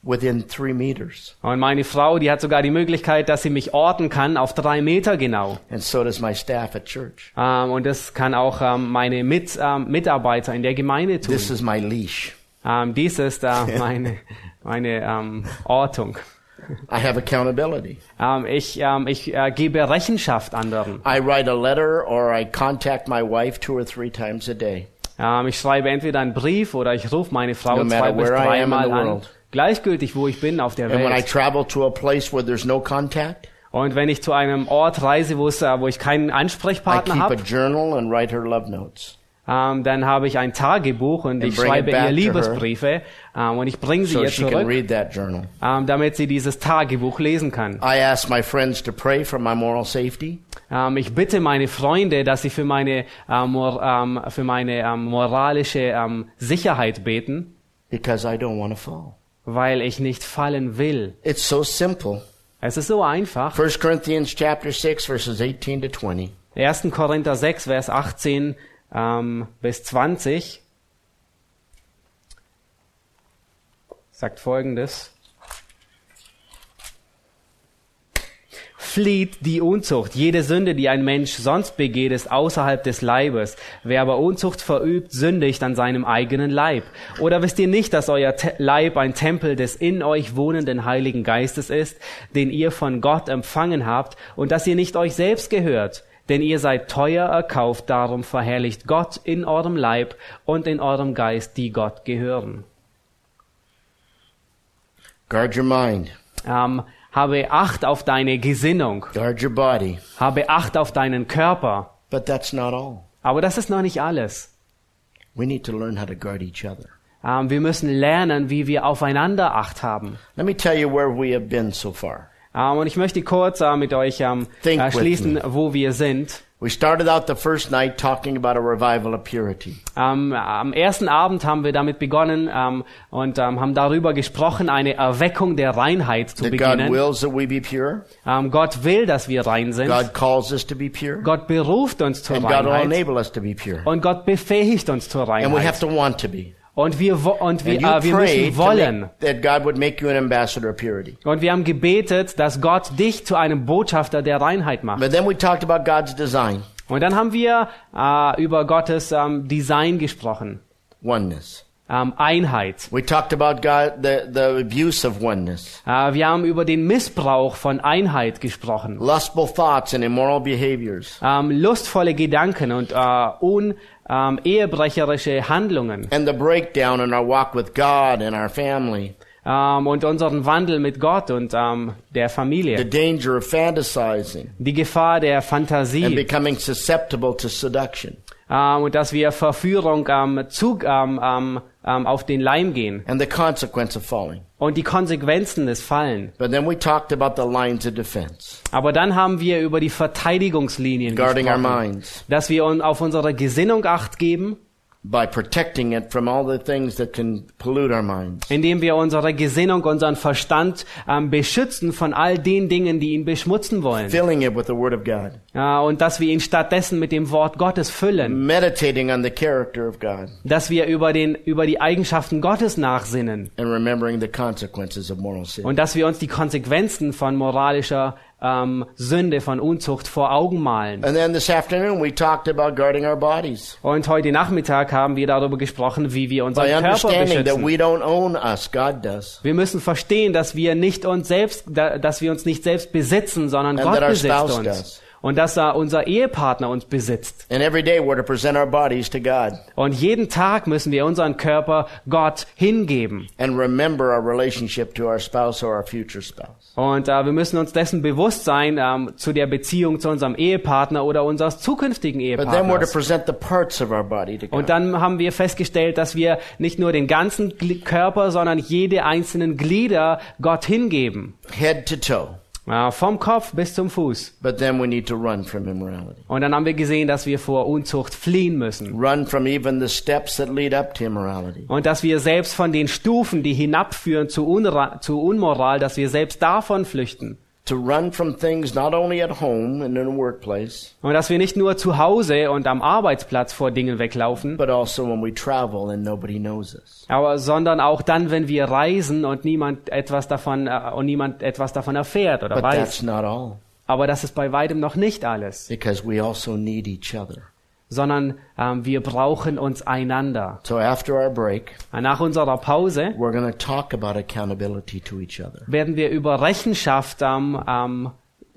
within three meters. Und meine Frau, die hat sogar die Möglichkeit, dass sie mich orten kann auf drei Meter genau. And so does my staff at church. Ähm, und das kann auch ähm, meine Mit, Mitarbeiter in der Gemeinde tun. This is my leash. Ähm, dies ist äh, meine, meine ähm, Ortung. I have accountability. Ähm, ich ähm, ich äh, gebe Rechenschaft anderen. I write a letter or I contact my wife two or three times a day. Ähm, ich schreibe entweder einen Brief oder ich rufe meine Frau No zwei bis dreimal an. world. Gleichgültig, wo ich bin auf der And when I Welt. travel to a place where there's no contact, Und wenn ich zu einem Ort reise, wo, es, äh, wo ich keinen I Ansprechpartner a habe, journal and write her love notes. Ähm, dann habe ich ein Tagebuch und And ich schreibe ihr Liebesbriefe ähm, und ich bringe sie So ihr zurück, read that journal. ähm, damit sie dieses Tagebuch lesen kann. I ask my friends to pray for my moral safety. Ich bitte meine Freunde, dass sie für meine, äh, mor für meine ähm, moralische Sicherheit beten, because I don't want to fall. weil ich nicht fallen will. It's so simple. Es ist so einfach. 1 Corinthians chapter 6 verses 18 to 20. 1. Korinther 6, Vers 18 ähm, bis 20 sagt folgendes. Flieht die Unzucht. Jede Sünde, die ein Mensch sonst begeht, ist außerhalb des Leibes. Wer aber Unzucht verübt, sündigt an seinem eigenen Leib. Oder wisst ihr nicht, dass euer Te Leib ein Tempel des in euch wohnenden Heiligen Geistes ist, den ihr von Gott empfangen habt, und dass ihr nicht euch selbst gehört? Denn ihr seid teuer erkauft, darum verherrlicht Gott in eurem Leib und in eurem Geist, die Gott gehören. Guard your mind. Ähm, habe Acht auf deine Gesinnung. Guard your body. Habe Acht auf deinen Körper. But that's not all. Aber das ist noch nicht alles. We need to learn how to guard each other. Ähm, wir müssen lernen, wie wir aufeinander Acht haben. Let me tell you where we have been so far. Ähm, und ich möchte kurz äh, mit euch ähm, Think äh, schließen, wo wir sind. We started out the first night talking about a revival of purity. Ähm, am ersten Abend haben wir damit begonnen ähm, und ähm, haben darüber gesprochen, eine Erweckung der Reinheit zu That God beginnen. wills that we be pure. Gott will, dass wir rein sind. God calls us to be pure. Gott beruft uns zur And God will Reinheit enable us to be pure. und Gott befähigt uns zur And we have Reinheit. to want to be. Und wir, und wir, äh, wir müssen wollen. Und wir haben gebetet, dass Gott dich zu einem Botschafter der Reinheit macht. But then we talked about God's design, Und dann haben wir äh, über Gottes ähm, Design gesprochen. oneness. Ähm, Einheit. We talked about God, the, the abuse of oneness, Äh, wir haben über den Missbrauch von Einheit gesprochen. lustful thoughts and immoral behaviors, Ähm, lustvolle Gedanken und äh, un, ähm, ehebrecherische Handlungen. and the breakdown in our walk with God and our family, Ähm, und unseren Wandel mit Gott und ähm, der the Familie. danger of fantasizing Die Gefahr der and Fantasie. becoming susceptible to seduction, Ähm, und dass wir Verführung ähm, zu, ähm, ähm, ähm, auf den Leim gehen. and the consequence of falling. Und die Konsequenzen des Fallen. But then we talked about the lines of defense, Aber dann haben wir über die Verteidigungslinien guarding our gesprochen. minds Dass wir auf unsere Gesinnung acht geben, by protecting it from all the things that can pollute our minds. indem wir unsere Gesinnung, unseren Verstand ähm, beschützen von all den Dingen, die ihn beschmutzen wollen. filling it with the Word of God, Ja, und dass wir ihn stattdessen mit dem Wort Gottes füllen. meditating on the character of God, Dass wir über, den, über die Eigenschaften Gottes nachsinnen. and remembering the consequences of moral sin. Und dass wir uns die Konsequenzen von moralischer ähm, Sünde, von Unzucht vor Augen malen. And then this afternoon we talked about guarding our bodies Und heute Nachmittag haben wir darüber gesprochen, wie wir unseren by Körper beschützen. us, Wir müssen verstehen, dass wir nicht uns selbst, da- dass wir uns nicht selbst besitzen, sondern And Gott besitzt uns. does. Und dass uh, unser Ehepartner uns besitzt. and every day we're to present our bodies to God Und jeden Tag müssen wir unseren Körper Gott hingeben. and remember our relationship to our spouse or our future spouse. Und uh, wir müssen uns dessen bewusst sein ähm, zu der Beziehung zu unserem Ehepartner oder unseres zukünftigen Ehepartners. Und dann haben wir festgestellt, dass wir nicht nur den ganzen Körper, sondern jede einzelnen Glieder Gott hingeben. head to toe. Vom Kopf bis zum Fuß. But then we need to run from immorality. Und dann haben wir gesehen, dass wir vor Unzucht fliehen müssen. Run from even the steps that lead up to immorality. Und dass wir selbst von den Stufen, die hinabführen zu, Unra zu Unmoral, dass wir selbst davon flüchten. To run from things not only at home and in the workplace, Und dass wir nicht nur zu Hause und am Arbeitsplatz vor Dingen weglaufen, but also when we travel and nobody knows us. aber, sondern auch dann, wenn wir reisen und niemand etwas davon, äh, und niemand etwas davon erfährt oder But weiß. that's not all, Aber das ist bei weitem noch nicht alles, because we also need each other. Sondern ähm, wir brauchen uns einander. So after our break, Nach unserer Pause we're going to talk about accountability to each other. werden wir über Rechenschaft ähm, ähm,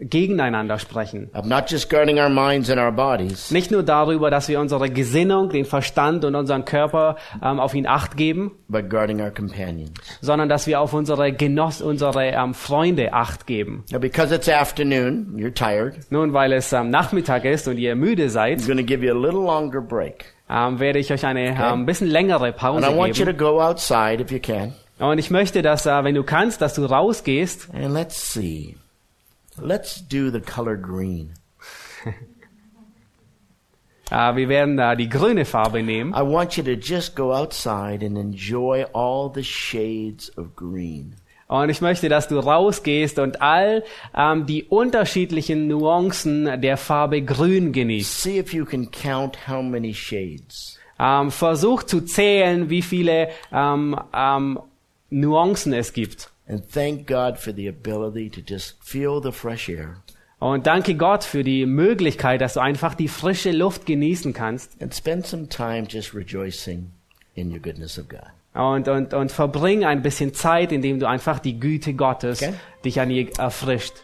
gegeneinander sprechen. Of not just guarding our minds and our bodies, Nicht nur darüber, dass wir unsere Gesinnung, den Verstand und unseren Körper ähm, auf ihn acht geben, but guarding our companions. sondern dass wir auf unsere Genoss, unsere ähm, Freunde acht geben. Now, because it's afternoon, you're tired. Nun, weil es ähm, Nachmittag ist und ihr müde seid, going to give you a little longer break. ähm, werde ich euch eine ähm, bisschen längere And Pause I want you to geben. go outside if you can. Und ich möchte, dass, äh, wenn du kannst, dass du rausgehst And let's see. Let's do the color green. Äh, wir werden da die grüne Farbe nehmen. I want you to just go outside and enjoy all the shades of green. Und ich möchte, dass du rausgehst und all ähm, die unterschiedlichen Nuancen der Farbe grün genießt. See if you can count how many shades. Ähm, versuch zu zählen, wie viele ähm, ähm, Nuancen es gibt. And thank God for the ability to just feel the fresh air Und danke Gott für die Möglichkeit, dass du einfach die frische Luft genießen kannst. and spend some time just rejoicing in your goodness of God. Und, und, und verbring ein bisschen Zeit, indem du einfach die Güte Gottes Okay. dich an ihr erfrischt.